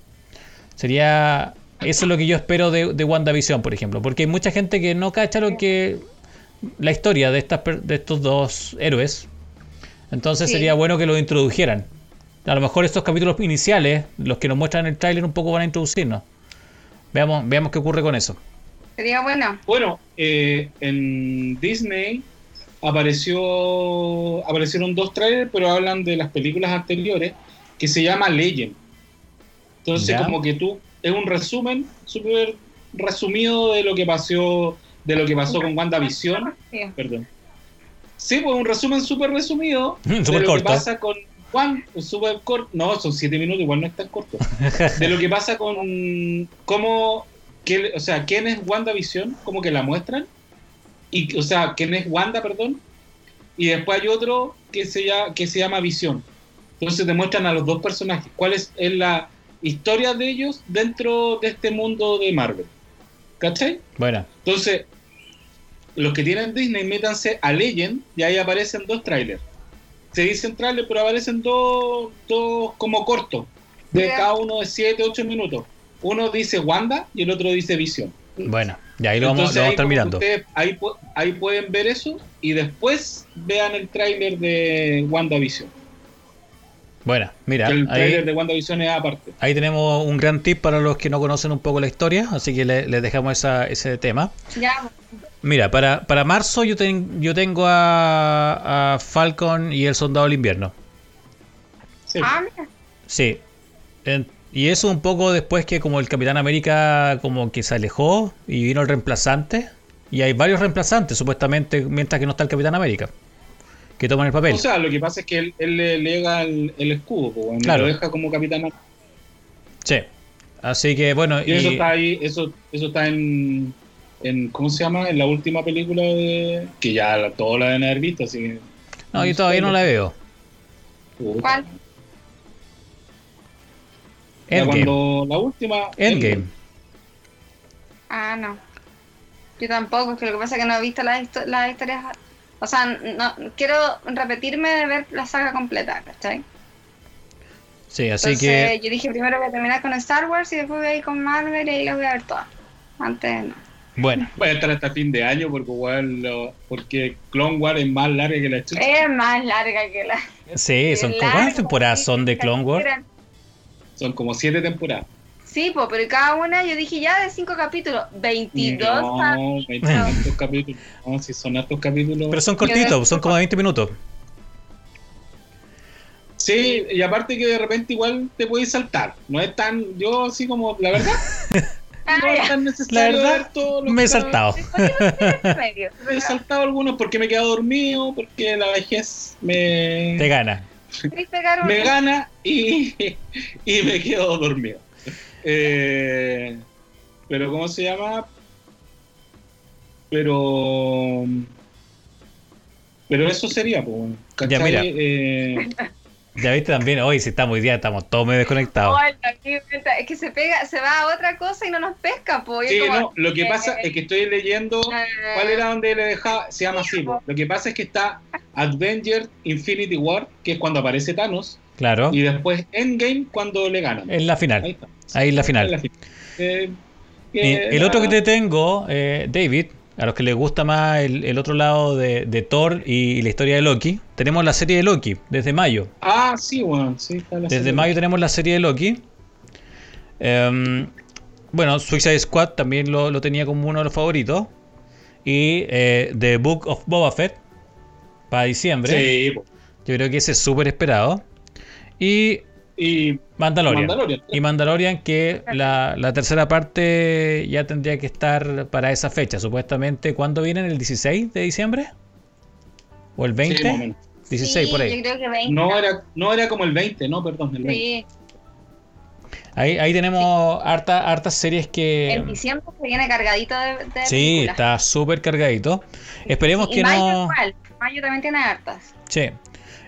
Sería. Eso es lo que yo espero de, de WandaVision, por ejemplo. Porque hay mucha gente que no cacha lo que. la historia de, estas, de estos dos héroes. Entonces Sí. sería bueno que lo introdujeran. A lo mejor estos capítulos iniciales, los que nos muestran en el tráiler, un poco van a introducirnos. Veamos, veamos qué ocurre con eso. Sería bueno. Bueno, eh, en Disney apareció aparecieron dos trailers, pero hablan de las películas anteriores, que se llama Legend. Entonces, Ya. como que tú, es un resumen súper resumido de lo que pasó, de lo que pasó con WandaVision. Sí. Perdón. Sí, pues un resumen súper resumido de lo corto. que pasa con Juan, súper corto. No, son siete minutos, igual no es tan corto. de lo que pasa con cómo, qué- o sea, quién es WandaVision, como que la muestran. Y, o sea, quién es Wanda, perdón. Y después hay otro que se llama, que se llama Visión. Entonces te muestran a los dos personajes. ¿Cuál es, es la historia de ellos dentro de este mundo de Marvel? ¿Cachai? Bueno, Entonces, los que tienen Disney, métanse a Legend y ahí aparecen dos trailers. Se dicen trailers, pero aparecen dos, dos como cortos, de cada uno de 7, 8 minutos. Uno dice Wanda y el otro dice Visión. bueno, ya ahí lo vamos, Entonces, lo vamos a ahí estar mirando. ustedes ahí, pu- ahí pueden ver eso y después vean el tráiler de WandaVision. Bueno, mira, que el tráiler ahí, de WandaVision es aparte. ahí tenemos un gran tip para los que no conocen un poco la historia, así que le- les dejamos esa- ese tema. Ya. Mira, para, para marzo yo, ten- yo tengo a, a Falcon y el Soldado del Invierno. Sí. Ah, mira. Sí. En- y eso un poco después que como el Capitán América como que se alejó y vino el reemplazante. Y hay varios reemplazantes supuestamente mientras que no está el Capitán América. que toman el papel. O sea, lo que pasa es que él, él le lega el, el escudo, pues, Claro. lo deja como capitán. Sí. Así que bueno, Y eso y- está ahí, eso, eso está en, en, ¿cómo se llama? En la última película de, que ya la- todos la deben haber visto, así que. no, yo todavía no la veo. ¿Cuál? Endgame. cuando la última. Endgame. Ah, no. Yo tampoco, es que lo que pasa es que no he visto las, histo- las historias. O sea, no, quiero repetirme de ver la saga completa, ¿cachai? Sí, así Entonces que yo dije primero voy a terminar con Star Wars y después voy a ir con Marvel y ahí las voy a ver todas. Antes no. bueno, Voy a estar hasta fin de año porque, igual lo- porque Clone Wars es más larga que la chucha. Es más larga que la. sí, son ¿cuántas temporadas son de Clone Wars? Son como siete temporadas. Sí, pues, pero cada una yo dije ya de cinco capítulos, 22 No, capítulos. 20 capítulos. No, si son hartos capítulos. Pero son cortitos, son como 20 minutos. Sí, y aparte que de repente igual te puedes saltar. No es tan. Yo, así como, la verdad, Ah, no es tan necesario La verdad, ver todos los Me he saltado. Me he saltado algunos porque me he quedado dormido, porque la vejez me, Te gana. ¿Queréis pegar un- me gana y, y me quedo dormido. Eh, pero, ¿cómo se llama? Pero. Pero eso sería, pues, bueno, Ya, mira. Eh, Ya viste también, hoy si estamos hoy día, estamos todos medio desconectados. Es que se pega, se va a otra cosa y no nos pesca, pues. sí, no, lo que pasa es que estoy leyendo. Ah. ¿Cuál era donde le dejaba? Se llama así. po. Lo que pasa es que está Avenger Infinity War, que es cuando aparece Thanos, Claro. y después Endgame cuando le ganan. En la Ahí final. está. Ahí en la En final. la. Eh, el otro que te tengo, eh, David, a los que les gusta más el, el otro lado de, de Thor y, la historia de Loki, tenemos la serie de Loki desde mayo. Ah, sí, bueno, sí, está la Desde serie. mayo tenemos la serie de Loki. Em, bueno, Suicide Squad también lo, lo tenía como uno de los favoritos. Y eh, The Book of Boba Fett para diciembre. Sí. Yo creo que ese es súper esperado. Y y Mandalorian. Mandalorian. Y Mandalorian que la, la tercera parte ya tendría que estar para esa fecha. Supuestamente, ¿cuándo vienen? ¿El 16 de diciembre? ¿O el 20? Sí, más o menos. 16 por ahí. Yo creo que 20. no, era, no era como el 20, no, perdón, el 20. Sí, Ahí, ahí tenemos harta- hartas series que... en diciembre se viene cargadito de, de Sí, películas. está súper cargadito. Esperemos Sí, y que mayo no... igual, mayo también tiene hartas. Sí.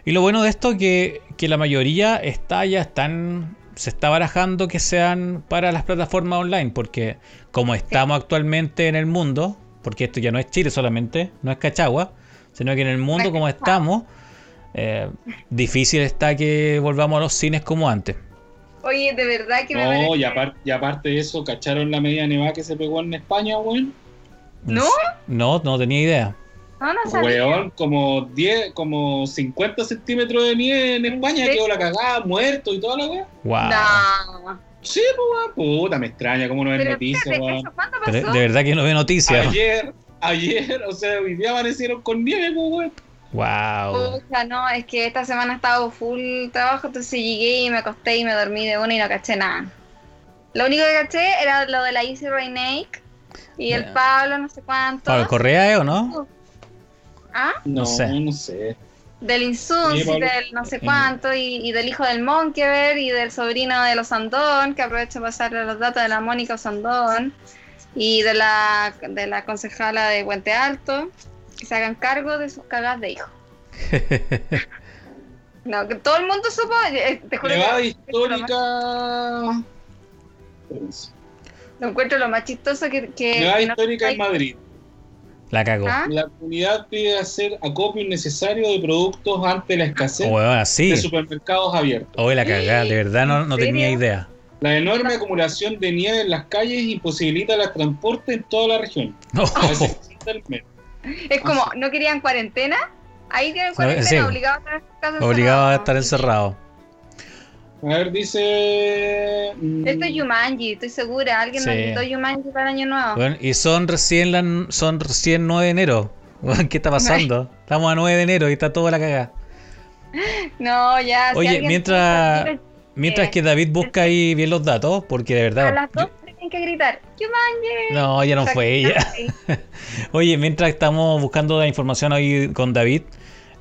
Y lo bueno de esto que, que la mayoría está ya están se está barajando que sean para las plataformas online porque como estamos actualmente en el mundo, porque esto ya no es Chile solamente, no es Cachagua, sino que en el mundo como estamos eh, difícil está que volvamos a los cines como antes. Oye, de verdad que me No, parece- y, apar- y aparte de eso, ¿cacharon la media nevada que se pegó en España, weón? ¿No? No, no tenía idea. No. Weón, como 10, como 50 centímetros de nieve en España, quedó la cagada, muerto y toda la weá. Wow. No. Sí, pues weón, puta, me extraña, cómo no ves Pero noticias, weón. ¿eso cuándo Pero pasó? de verdad que no veo noticias. Ayer, ayer, o sea, hoy día amanecieron con nieve, pues weón. Wow. Pucha, no, es que esta semana he estado full trabajo, entonces llegué y me acosté y me dormí de una y no caché nada. Lo único que caché era lo de la Easy Rainake y el. Pablo, no sé cuánto. Pablo Correa, ¿eh, ¿o no? ¿Ah? No, No sé. no sé. Del Insuns, Sí, Pablo. del no sé cuánto, y, y del hijo del Monkever, y del sobrino de los Sandón, que aprovecho para pasarle los datos de la Mónica Sandón, y de la, de la concejala de Puente Alto, que se hagan cargo de sus cagas de hijo. No, que todo el mundo supo, eh, te juro Nevada que histórica. lo encuentro lo más chistoso que... que no- histórica en Madrid. La cagó. ¿Ah? La comunidad pide hacer acopio innecesario de productos ante la escasez así. de supermercados abiertos. Hoy la cagada, de verdad no, tenía idea. La enorme acumulación de nieve en las calles imposibilita el transporte en toda la región. Es como, ¿no querían cuarentena? Ahí tienen cuarentena, sí. obligados a estar en casa Obligado a encerrados. estar encerrado. A ver, dice. mm, Esto es Yumanji, estoy segura. Alguien Sí. nos quitó Yumanji para el año nuevo. Bueno, y son recién la, son recién 9 de enero. ¿Qué está pasando? Estamos a 9 de enero y está toda la cagada. No, ya. Oye, mientras- quiere- Mientras que David busca ahí bien los datos, porque de A verdad. las dos yo- tienen que gritar. Yumanji. no, ya no fue ella. Oye, mientras estamos buscando la información ahí con David,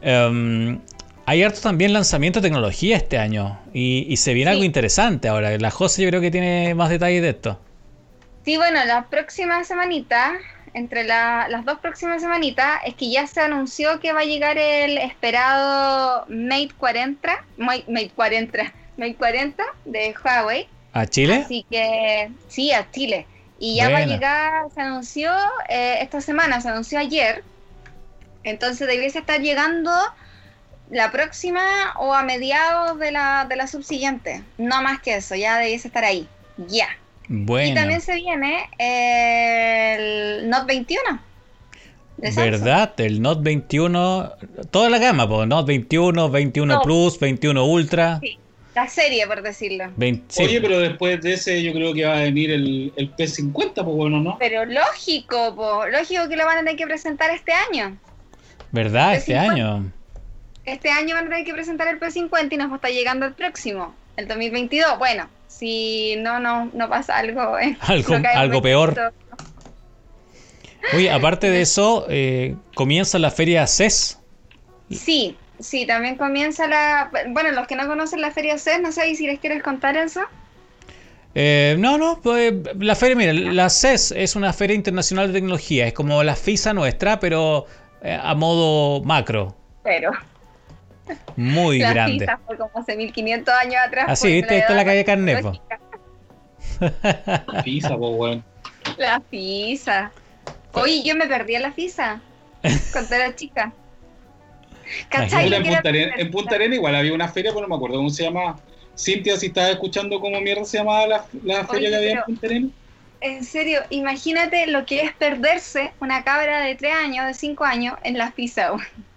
Em, hay harto también lanzamiento de tecnología este año y, y se viene Sí. algo interesante ahora. La José yo creo que tiene más detalles de esto. Sí, bueno, la próxima semanita, entre la- las dos próximas semanitas, es que ya se anunció que va a llegar el esperado Mate 40, Mate Mate 40, Mate 40 de Huawei. ¿A Chile? Así que sí, a Chile. Y ya va a llegar, se anunció eh, esta semana, se anunció ayer. Entonces debiese estar llegando la próxima o a mediados de la, de la subsiguiente. No más que eso, ya debiese estar ahí. Ya. Y Bueno, también se viene el Note 21. de Samsung. ¿verdad? El Note 21, toda la gama, pues, Note 21, 21 No. Plus, 21 Ultra. Sí. La serie, por decirlo. 20 sí. Oye, pero después de ese yo creo que va a venir el, el P50, pues bueno, ¿no? Pero lógico, po, lógico que lo van a tener que presentar este año. ¿Verdad? Este P50. año. Este año van a tener que presentar el P50 y nos va a estar llegando el próximo, el 2022. Bueno, si no, no, no pasa algo. eh, Algo- no peor. Oye, aparte de eso, eh, comienza la feria CES. Sí, sí, también comienza la... Bueno, los que no conocen la Feria CES, no sé si les quieres contar eso. Eh, no, no, pues, la feria, mira, la CES es una feria internacional de tecnología, es como la FISA nuestra, pero eh, a modo macro, Pero muy la grande. FISA fue como hace 1500 años atrás. Ah, sí, pues, viste, está en la calle Carnepo. tecnológica. Pisa, pues bueno. La FISA. Oye, yo me perdí en la FISA cuando era chica. ¿Cachai? En, Punta Arena, en Punta Arena igual había una feria, pero no me acuerdo cómo se llama. Cintia, si estás escuchando cómo mierda se llamaba la, la feria Oye, que había en Punta Arena. En serio, imagínate lo que es perderse una cabra de 3 años, de 5 años, en la FISA. weón.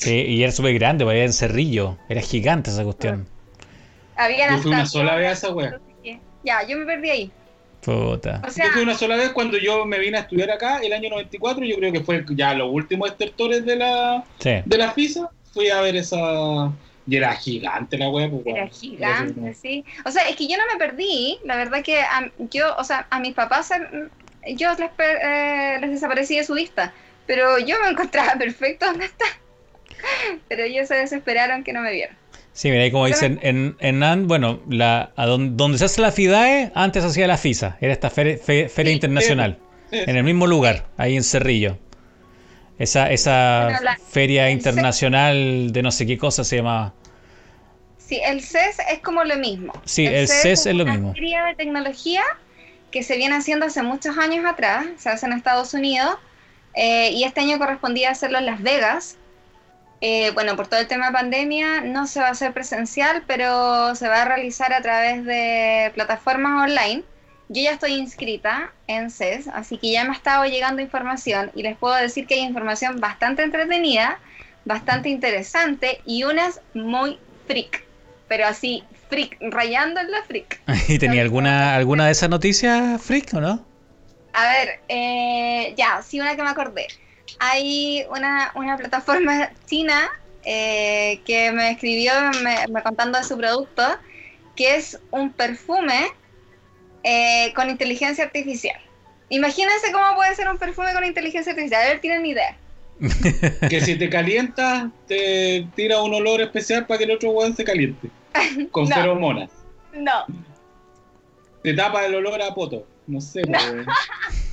Sí, y era súper grande, porque era en Cerrillo, era gigante esa cuestión. Yo fui una sola vez a esa wea. Ya, yo me perdí ahí. Puta. O sea, Yo fui una sola vez cuando yo me vine a estudiar acá, el año 94, yo creo que fue ya los últimos estertores de la, Sí. de la FISA. Fui a ver esa. Y era gigante la wea, pues, Era gigante, sí. O sea, es que yo no me perdí. La verdad que a, yo, o sea, a mis papás, yo les, per- eh, les desaparecí de su vista. Pero yo me encontraba perfecto donde está. Pero ellos se desesperaron que no me vieron. Sí, mira, ahí como dicen, en, en bueno, la, a don- donde se hace la FIDAE, antes hacía la FISA, era esta feria, fe- feria Sí, internacional, en el mismo lugar, ahí en Cerrillo. Esa, esa Bueno, la- feria el internacional de no sé qué cosa se llamaba. Sí, el CES es como lo mismo. Sí, el CES es lo una mismo. feria de tecnología que se viene haciendo hace muchos años atrás, se hace en Estados Unidos, eh, y este año correspondía hacerlo en Las Vegas. Eh, bueno, por todo el tema de pandemia no se va a hacer presencial, pero se va a realizar a través de plataformas online. Yo ya estoy inscrita en CES, así que ya me ha estado llegando información y les puedo decir que hay información bastante entretenida, bastante interesante y unas muy freak, pero así freak, rayando en la freak. ¿Y tenía alguna, alguna de esas noticias, Freak, o no? A ver, eh, ya, sí, una que me acordé. Hay una, una plataforma china eh, que me escribió me, me contando de su producto, que es un perfume eh, con inteligencia artificial. Imagínense cómo puede ser un perfume con inteligencia artificial. A ver, tienen idea. Que si te calientas, te tira un olor especial para que el otro weón se caliente. Con No. feromonas. No, Te tapa el olor a poto. No sé, pues.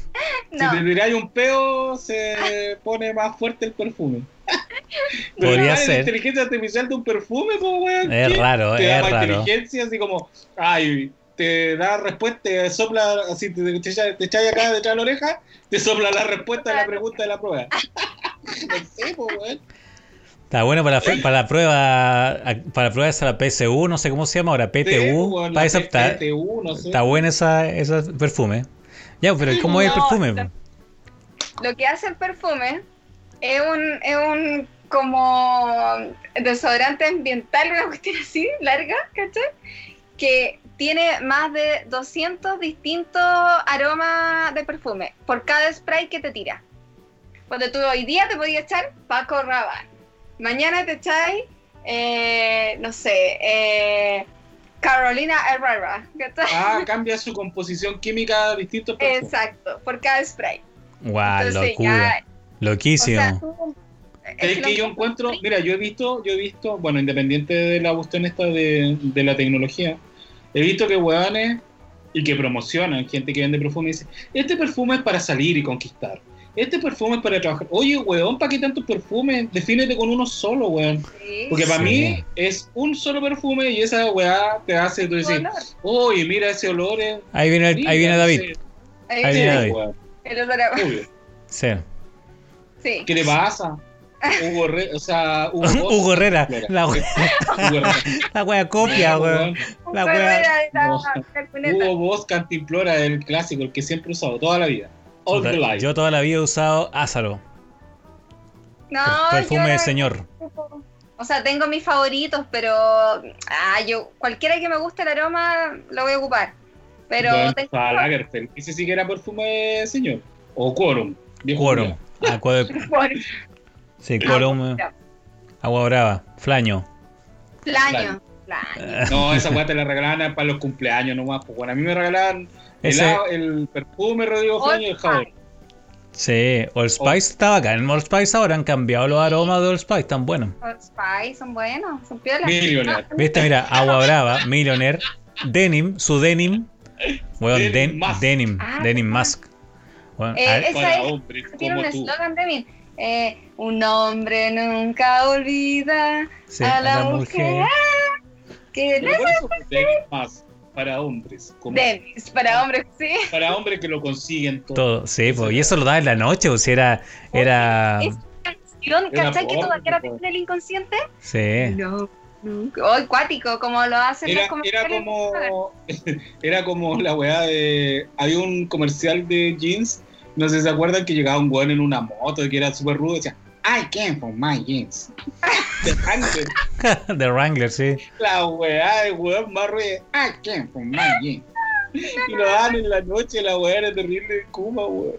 no. Si te tiráis un peo, se pone más fuerte el perfume. Podría ¿sabes ser. La inteligencia artificial de un perfume, pues, weón. Es ¿qué? raro, Te da es más raro. inteligencia, así como, ay, te da respuesta, te sopla, así, te, te, echas- te echáis acá detrás de la oreja, te sopla la respuesta de la pregunta de la prueba. no sé, pues, weón. Está bueno para la, para prueba, para la prueba esa la PSU, no sé cómo se llama ahora, Sí, PTU, weón, para la esa está, PTU, no sé. está buena esa, esa perfume. Ya, pero ¿cómo es el No, perfume? no. Lo que hace el perfume es un, es un como desodorante ambiental, una cuestión así, larga, ¿cachai? Que tiene más de 200 distintos aromas de perfume por cada spray que te tira. Cuando tú hoy día te podías echar Paco Rabanne, mañana te echáis, eh, no sé, eh, Carolina Herrera, ¿cachai? Ah, cambia su composición química a distintos perfumes. Exacto, por cada spray. Guau, Entonces locura. ya O sea, Loquísimo. tú, Es que yo encuentro, mira, yo he visto, yo he visto, bueno, independiente de la cuestión esta de, de la tecnología, he visto que hueones y que promocionan, gente que vende perfume y dice, este perfume es para salir y conquistar. Este perfume es para trabajar. Oye, weón, ¿para qué tantos perfumes? Defínete con uno solo, weón. Sí. Porque para Sí. mí es un solo perfume y esa weá te hace tú oye, mira ese olor. es- Ahí viene, el- ahí viene David. ese- Ahí Ahí viene David. weón, el olor a- obvio. Sí. Sí. ¿Qué le pasa? Hugo Herrera, o sea, Hugo. Hugo Herrera. La, wea- la copia, weón. La wea-. Hugo Boss Cantimplora, el clásico, el que siempre he usado toda la vida. All the life. Yo toda la vida he usado Ázaro. No, perfume de señor. O sea, tengo mis favoritos, pero ah, yo cualquiera que me guste el aroma lo voy a ocupar. Pero tengo- Lagerfeld. Ese sí que era perfume de señor. O Quorum. Quorum. Aqua- Sí, Quorum. Agua brava. Flaño. Flaño. Flaño. No, esa weá te la regalaban para los cumpleaños nomás. Pues bueno, a mí me regalaban Ese- a- el perfume Rodrigo Old Flaño y el jabón. Sí, Old Spice estaba acá. En Old Spice ahora han cambiado los aromas de Old Spice, tan buenos. Old Spice son buenos, son piolas. Millionaire. Viste, mira, Agua Brava, Millionaire, Denim, su Denim. Weón, Denim den- Mask. Denim, Ah, Denim. Mask. Weón, Eh, esa Para es- hombres Tiene como un eslogan también. Eh, un hombre nunca olvida sí, a a la, la mujer. mujer. Que Denim más para hombres. Como Denis, para hombres, sí. para hombres que lo consiguen todo. Todo, sí, pues, y eso lo daba en la noche, pues si era, era, Es- Canción, Era ¿Cachai que todavía po. tiene el inconsciente? sí. No. nunca. Oh, acuático, como lo hacen Era, los era como era como la weá de había un comercial de jeans no sé si se acuerdan que llegaba un weón en una moto y que era súper rudo decía I came from my jeans De Wrangler. The Wrangler, sí. la weá de weón más ruido I came from my jeans y lo daban en la noche la weá era terrible de Kuma weón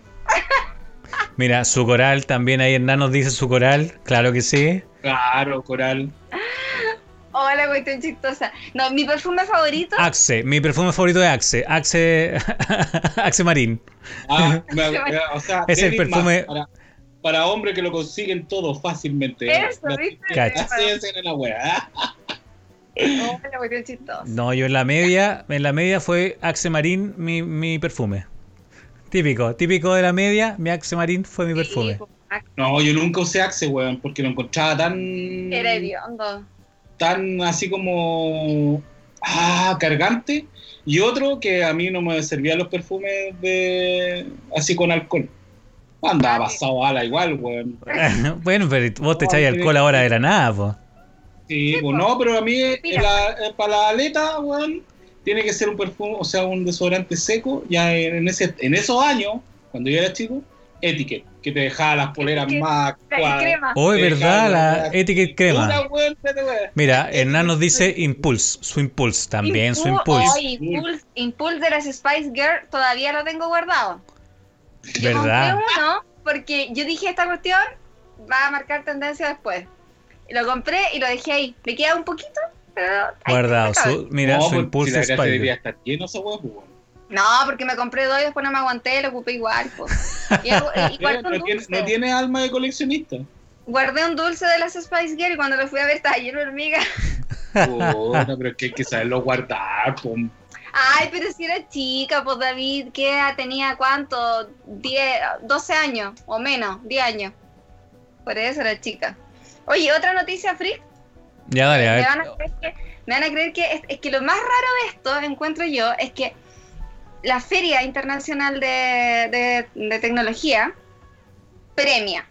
Mira, su coral también ahí Hernán nos dice su coral, claro que sí. claro coral Hola, cuestión chistosa. No, mi perfume favorito. Axe, mi perfume favorito es Axe, Axe, Axe Marín. ah, me- me- o sea Es el perfume- para, para hombres que lo consiguen todo fácilmente Eso, La- ¿viste? Así es en la weá cuestión chistosa. No, yo en la media, en la media fue Axe Marín mi, mi perfume. Típico, típico de la media, mi Axe Marín fue mi perfume. Sí, No, yo nunca usé Axe, weón, porque lo encontraba tan. Era hediondo. tan así como. Ah, cargante. Y otro que a mí no me servían los perfumes de. así con alcohol. Andaba pasado ala igual, weón. bueno, pero vos te echáis alcohol ahora de la nada, pues. Sí, Sí, pues po. no, pero a mí, la- eh, para la aleta, weón, tiene que ser un perfume, o sea, un desodorante seco. Ya en, ese, en esos años, cuando yo era chico, Etiquette, que te dejaba las poleras Etiquette, más. Cuadras. crema. Hoy, ¿verdad? La etiquette crema. Mira, Hernán nos dice Impulse, su Impulse, también su Impu- Impulse. Impulse, Impulse de las Spice Girl todavía lo tengo guardado. Yo ¿Verdad? compré uno porque yo dije esta cuestión va a marcar tendencia después. Y lo compré y lo dejé ahí. Me queda un poquito, pero. Guardado, su, mira, No, su pues, Impulse si la debería estar lleno pues. No, porque me compré dos y después no me aguanté, lo ocupé igual. pues. Y, y- y guardé no, un tiene, dulce. no tiene alma de coleccionista. Guardé un dulce de las Spice Girl y cuando lo fui a ver estaba lleno de hormigas. Puta, pero es que hay que saberlo guardar. Ay, pero si era chica, pues David, ¿qué edad tenía? ¿Cuánto? 10, 12 años o menos, 10 años. Por eso era chica. Oye, otra noticia freak. Ya dale, a Me ver. van a creer que, me van a creer que es, es que lo más raro de esto, encuentro yo, es que la Feria Internacional de, de- de Tecnología premia,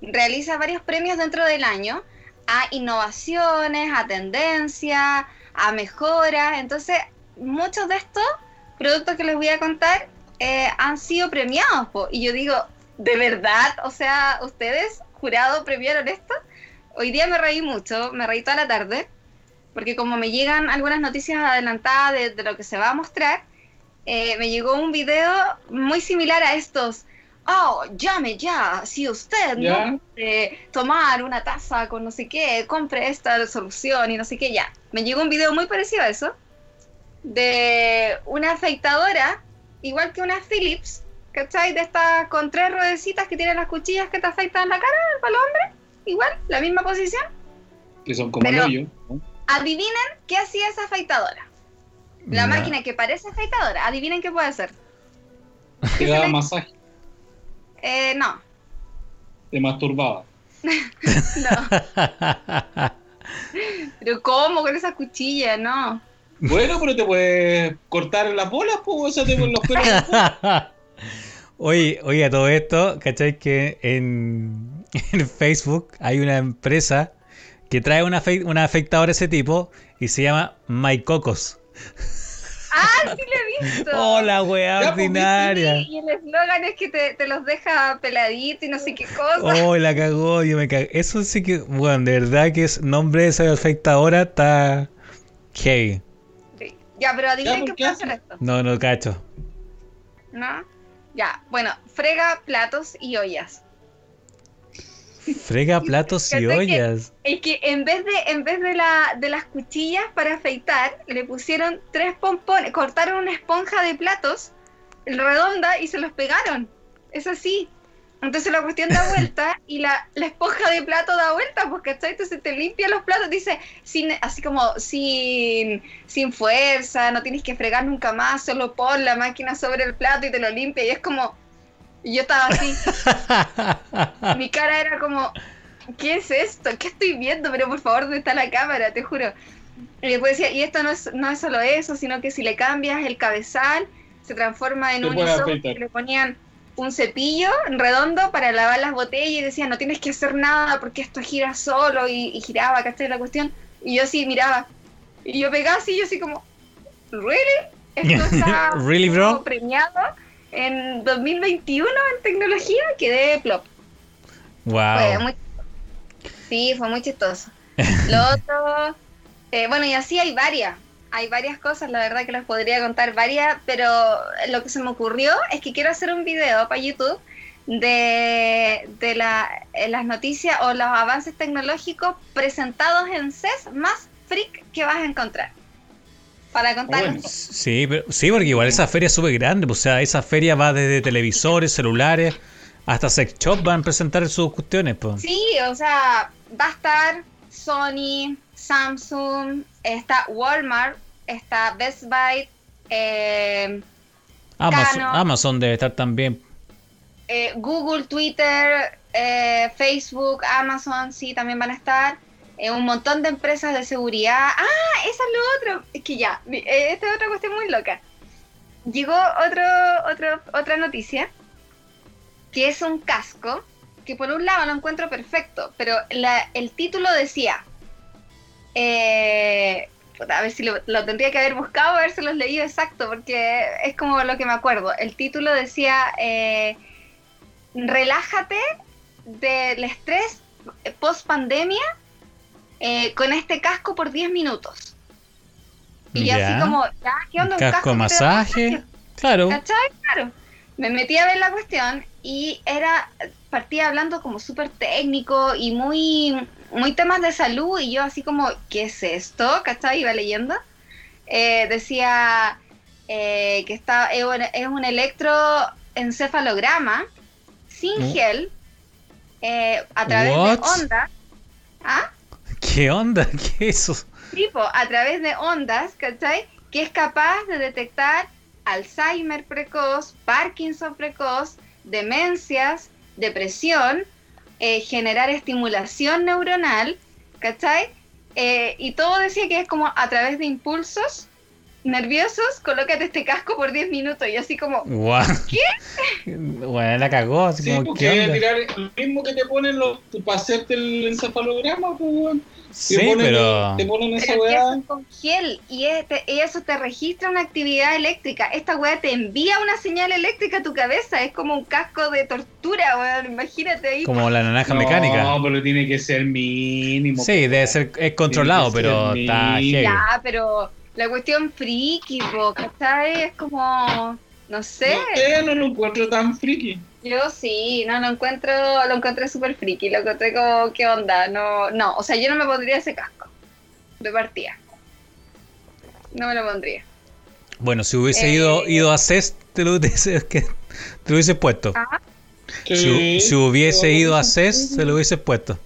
realiza varios premios dentro del año a innovaciones, a tendencias, a mejoras. Entonces, muchos de estos productos que les voy a contar eh, han sido premiados. po. Y yo digo, ¿de verdad? O sea, ¿ustedes, jurado, premiaron esto? Hoy día me reí mucho, me reí toda la tarde, porque como me llegan algunas noticias adelantadas de, de lo que se va a mostrar, eh, me llegó un video muy similar a estos. Oh, llame ya, si usted no puede tomar una taza con no sé qué, compre esta solución y no sé qué, ya. Me llegó un video muy parecido a eso, de una afeitadora, igual que una Philips, ¿cachai? De estas con tres ruedecitas que tienen las cuchillas que te afeitan la cara para los hombres. igual, la misma posición. Que son como Pero- el hoyo. ¿no? Adivinen qué hacía esa afeitadora. La máquina que parece afeitadora, adivinen qué puede hacer. Te daba masaje, Eh, no, te masturbaba. no. Pero ¿cómo con esa cuchilla? No. Bueno, pero te puedes cortar las bolas, pues, o sea, te los pelos. Oye, oye, a todo esto, ¿cachai? Que en, en Facebook hay una empresa que trae una, afe- una afectadora de ese tipo y se llama MyCocos. ¡Ah, sí lo he visto! ¡Hola, weá pues, ordinaria! Y el eslogan es que te, te los deja peladitos y no sé qué cosa. ¡Oh, la cagó! Yo me. Eso sí que, bueno, de verdad que es nombre de esa afectadora está heavy. Ya, pero adivinen qué ¿por qué puede hace? hacer esto. No, no cacho. ¿No? Ya, bueno, frega platos y ollas. Frega platos y ¿Cachai que- ollas. Es que en vez de, en vez de, la, de las cuchillas para afeitar, le pusieron tres pompones, cortaron una esponja de platos redonda y se los pegaron. Es así. Entonces la cuestión da vuelta y la, la esponja de plato da vuelta, pues ¿cachai? Entonces te limpia los platos, dice, sin, así como sin, sin fuerza, no tienes que fregar nunca más, solo pon la máquina sobre el plato y te lo limpia. Y es como, y yo estaba así, mi cara era como, ¿qué es esto? ¿Qué estoy viendo? Pero por favor, ¿dónde está la cámara? Te juro. Y después decía, y esto no es, no es solo eso, sino que si le cambias el cabezal, se transforma en Te un hisopo que le ponían un cepillo redondo para lavar las botellas y decía, no tienes que hacer nada porque esto gira solo y, y giraba, ¿cachai? La cuestión. Y yo así miraba. Y yo pegaba así, yo así como, ¿really? Esto está Really, bro? premiado en 2021 en tecnología, quedé plop. Fue Wow. muy Sí, fue muy chistoso. Lo otro, eh, bueno, y así hay varias. Hay varias cosas, la verdad que les podría contar varias, pero lo que se me ocurrió es que quiero hacer un video para YouTube de, de la, eh, las noticias o los avances tecnológicos presentados en CES más freak que vas a encontrar. Para contarles. Bueno. Sí, pero, sí, porque igual esa feria es súper grande. pues, O sea, esa feria va desde televisores, celulares, hasta sex shop van a presentar sus cuestiones. Pues. Sí, o sea, va a estar Sony, Samsung, está Walmart, está Best Buy, eh, Amazon, Canon. Amazon debe estar también. eh, Google, Twitter, eh, Facebook, Amazon, sí, también van a estar. eh, un montón de empresas de seguridad. Ah, esa es lo otro. Es que ya, esta es otra cuestión muy loca. Llegó otro, otro, otra noticia, que es un casco, que por un lado lo encuentro perfecto, pero la- el título decía, eh, a ver si lo, lo tendría que haber buscado, a ver si los leído exacto, porque es como lo que me acuerdo. El título decía, eh, relájate del estrés post pandemia con este casco por 10 minutos. Y yo así como, ya, ¿qué onda? Un casco da masaje. Claro. ¿Cachai? Claro. Me metí a ver la cuestión y era, partía hablando como súper técnico y muy, muy temas de salud y yo así como, ¿qué es esto? ¿Cachai? Iba leyendo. Eh, decía eh, que está, es un- electroencefalograma sin Mm. gel eh, a través What? de ondas. ¿Ah? ¿Qué onda? ¿Qué es eso? tipo a través de ondas, ¿cachai? Que es capaz de detectar Alzheimer precoz, Parkinson precoz, demencias, depresión, eh, generar estimulación neuronal, ¿cachai? Eh, y todo decía que es como a través de impulsos nerviosos, colócate este casco por 10 minutos y así como, Guau. Bueno, la cagó. Así Sí, como, porque ¿qué onda? tirar lo mismo que te ponen los, para hacerte el encefalograma, pues. Sí, te ponen, pero. Te ponen esa pero weá. eso con gel y, este- y eso te registra una actividad eléctrica. Esta weá te envía una señal eléctrica a tu cabeza. Es como un casco de tortura, weón. Imagínate ahí. Como la naranja No, mecánica. pero tiene que ser mínimo. Sí, debe ser. Es controlado, pero ser está. Ya, pero la cuestión friki, po, ¿cachai? Es como, no sé, No no lo encuentro tan friki. yo sí, no lo encuentro, lo encontré súper friki, lo encontré como, ¿qué onda? No, no, o sea, yo no me pondría ese casco, de partida. No me lo pondría. Bueno, si hubiese Eh, ido, ido a CES, te lo hubiese, que- te lo hubiese puesto. Ah, Si, si hubiese ido a CES, se lo hubiese puesto.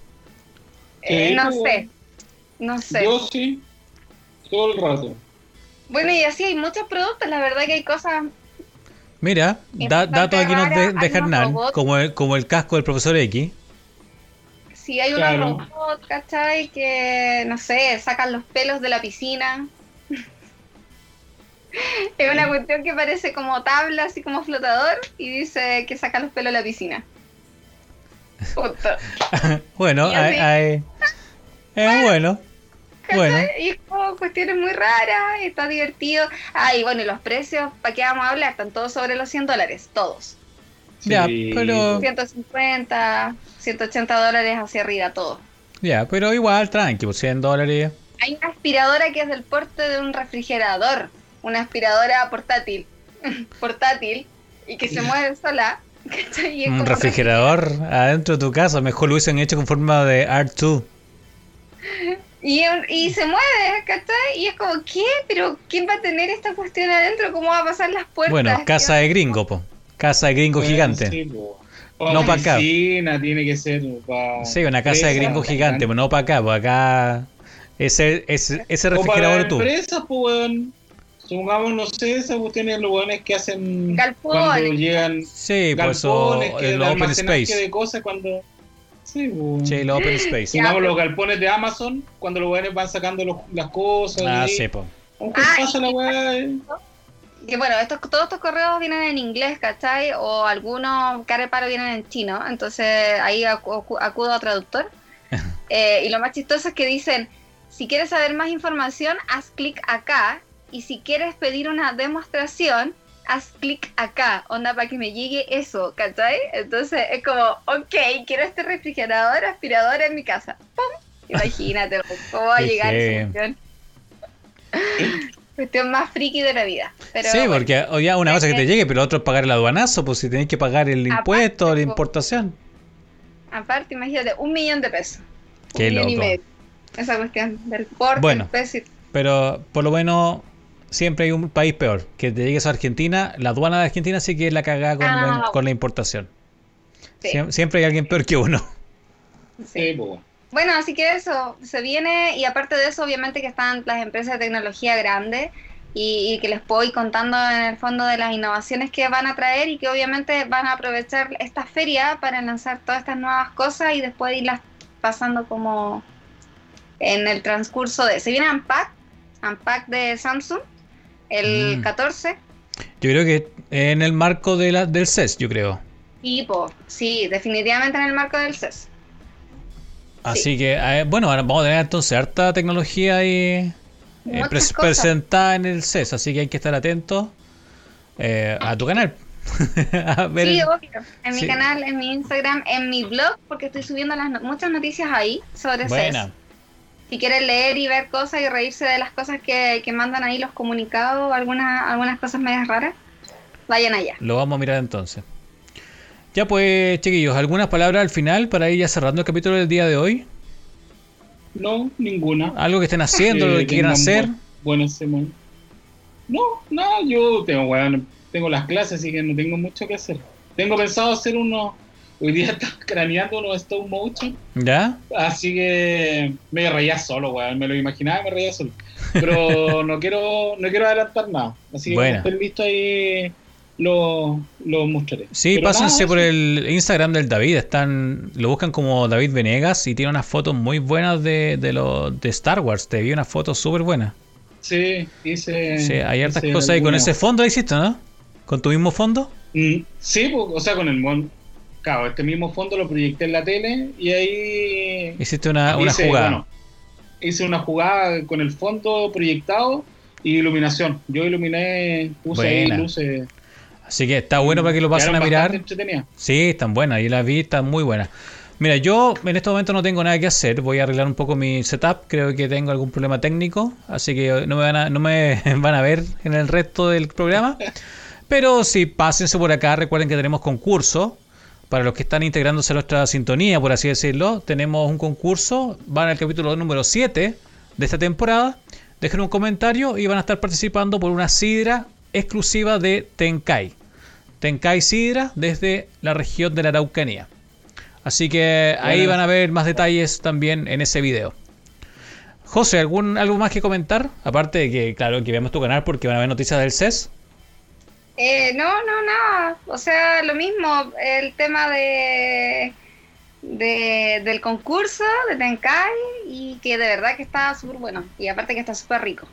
Eh, no pues, sé, no sé. Yo sí, todo el rato. Bueno, y así hay muchos productos, la verdad que hay cosas... Mira, da- datos aquí nos de- unos Hernán, como el, como el casco del profesor X. Si hay Claro. unos robots, ¿cachai? Que, no sé, sacan los pelos de la piscina. es una cuestión que parece como tabla, así como flotador, y dice que saca los pelos de la piscina. Punto. bueno, hay, hay- es bueno. Bueno. Y es como cuestiones muy raras, está divertido. Ah, y bueno, y los precios, ¿para qué vamos a hablar? Están todos sobre los 100 dólares, todos. Ya, Sí. pero- 150, 180 dólares hacia arriba, todo. ya, pero igual, tranqui, pues 100 dólares. Hay una aspiradora que es del porte de un refrigerador, una aspiradora portátil, portátil, y que se mueve sola. Un refrigerador adentro de tu casa, mejor lo hubiesen hecho con forma de R2. Y, y se mueve, ¿cachai? Y es como, ¿qué? ¿Pero quién va a tener esta cuestión adentro? ¿Cómo va a pasar las puertas? Bueno, casa de gringo, po. Casa de gringo gigante. Sí. No pa' acá. Oficina tiene que ser para. Sí, una casa de gringo gigante, pero no para acá, pues acá. Ese, ese, ese O para refrigerador tú. empresas, pues, weón. Supongamos, no sé, esas cuestiones los weones que hacen Galpones. cuando llegan Sí, por eso que el open space. de cosas cuando. Sí, pues. Sí, el open space. Supongamos Ya, los galpones de Amazon, cuando los weones van sacando los- las cosas. Ah, y- sí, po. Aunque Ah, pasa la weá. eh. Que bueno, estos, todos estos correos vienen en inglés, ¿cachai? O algunos careparo vienen en chino, entonces ahí acu- acu- acudo a traductor. Eh, y lo más chistoso es que dicen, si quieres saber más información, haz clic acá. Y si quieres pedir una demostración, haz clic acá. Onda para que me llegue eso, ¿cachai? Entonces es como, ok, quiero este refrigerador, aspirador en mi casa. ¡Pum! Imagínate, ¿cómo va a llegar esa cuestión? Cuestión más friki de la vida. Pero sí, bueno. porque ya una cosa que te llegue, pero otro es pagar el aduanazo, pues si tenéis que pagar el Aparte, impuesto, la po. importación. Aparte, imagínate, un millón de pesos. Qué un millón y loco. medio. Esa cuestión del porte, Bueno. el peso y- Pero por lo menos siempre hay un país peor. Que te llegues a Argentina, la aduana de Argentina sí que es la cagada con, Ah. la, con la importación. sí, Siempre hay alguien peor que uno. sí. Pues. Bueno, así que eso, se viene y aparte de eso, obviamente que están las empresas de tecnología grandes y, y que les puedo ir contando en el fondo de las innovaciones que van a traer y que obviamente van a aprovechar esta feria para lanzar todas estas nuevas cosas y después irlas pasando como en el transcurso de... Se viene Unpack, Unpack de Samsung, el Mm. 14. Yo creo que en el marco de la, del CES, yo creo. Tipo, sí, definitivamente en el marco del CES. Así que, eh, bueno, ahora vamos a tener entonces harta tecnología ahí eh, cosas. presentada en el CES, así que hay que estar atentos eh, a tu canal. a ver Sí, el- obvio. En Sí. mi canal, en mi Instagram, en mi blog, porque estoy subiendo las no- muchas noticias ahí sobre Buena. CES. Si quieren leer y ver cosas y reírse de las cosas que, que mandan ahí los comunicados, algunas, algunas cosas medias raras, vayan allá. Lo vamos a mirar entonces. Ya pues, chiquillos, ¿algunas palabras al final para ir ya cerrando el capítulo del día de hoy? No, ninguna. ¿Algo que estén haciendo, lo que Que quieran hacer? bu- Buena semana. No, no, yo tengo, weón, tengo las clases, así que no tengo mucho que hacer. Tengo pensado hacer unos. Hoy día estaba craneando unos stop motion, ¿Ya? así que me reía solo, weón. Me lo imaginaba y me reía solo. Pero no quiero no quiero adelantar nada. Así que Buena. cuando estén listos ahí lo, lo mostraré. Sí, Pero pásense nada, por el Instagram del David. Están, lo buscan como David Venegas y tiene unas fotos muy buenas de, de, lo, de Star Wars. Te vi unas fotos súper buenas. Sí, hice. Sí, hay hartas cosas ahí. Con ese fondo hiciste, ¿no? ¿Con tu mismo fondo? Mm, sí, o sea, con el mon... Claro, este mismo fondo lo proyecté en la tele y ahí Hiciste una, una hice, jugada. bueno, hice una jugada con el fondo proyectado y iluminación. Yo iluminé, puse Buena. ahí luces. Así que está bueno para que lo pasen a mirar. Sí, están buenas, y las vi, están muy buenas. Mira, yo en este momento no tengo nada que hacer, voy a arreglar un poco mi setup, creo que tengo algún problema técnico, así que no me van a, no me van a ver en el resto del programa. Pero sí, pásense por acá, recuerden que tenemos concurso. Para los que están integrándose a nuestra sintonía, por así decirlo, tenemos un concurso, van al capítulo número 7 de esta temporada. Dejen un comentario y van a estar participando por una sidra exclusiva de Tenkai. Tenkai Sidra desde la región de la Araucanía. Así que ahí van a ver más detalles también en ese video. José, ¿algún, ¿algo más que comentar? Aparte de que, claro, que veamos tu canal porque van a ver noticias del CES. Eh, no, no, nada. O sea, lo mismo, el tema de, de del concurso de Tenkai y que de verdad que está súper bueno. Y aparte que está súper rico.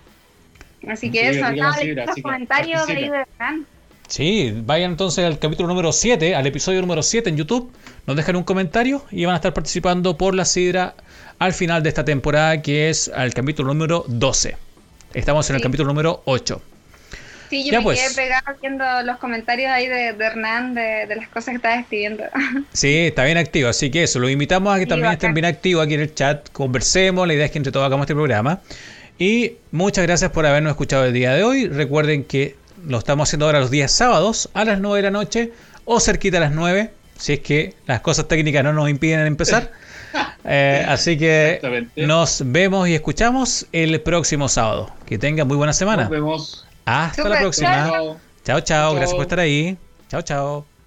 Así que Sí, eso, nada, los comentarios de ahí participe. de Hernán. Sí, vayan entonces al capítulo número 7, al episodio número 7 en YouTube. Nos dejan un comentario y van a estar participando por la sidra al final de esta temporada, que es al capítulo número 12. Estamos en el capítulo número 8. Sí, yo Ya me pues. quedé pegada viendo los comentarios ahí de, de Hernán de, de las cosas que estaba escribiendo. Sí, está bien activo, así que eso, los invitamos a que Sí, también bacán. estén bien activos aquí en el chat, conversemos, la idea es que entre todos hagamos este programa. Y muchas gracias por habernos escuchado el día de hoy. Recuerden que lo estamos haciendo ahora los días sábados a las 9 de la noche o cerquita a las 9, si es que las cosas técnicas no nos impiden empezar. Eh, así que nos vemos y escuchamos el próximo sábado. Que tengan muy buena semana. Nos vemos. Hasta la próxima. Chao. Chao, chao. Gracias por estar ahí. Chao, chao.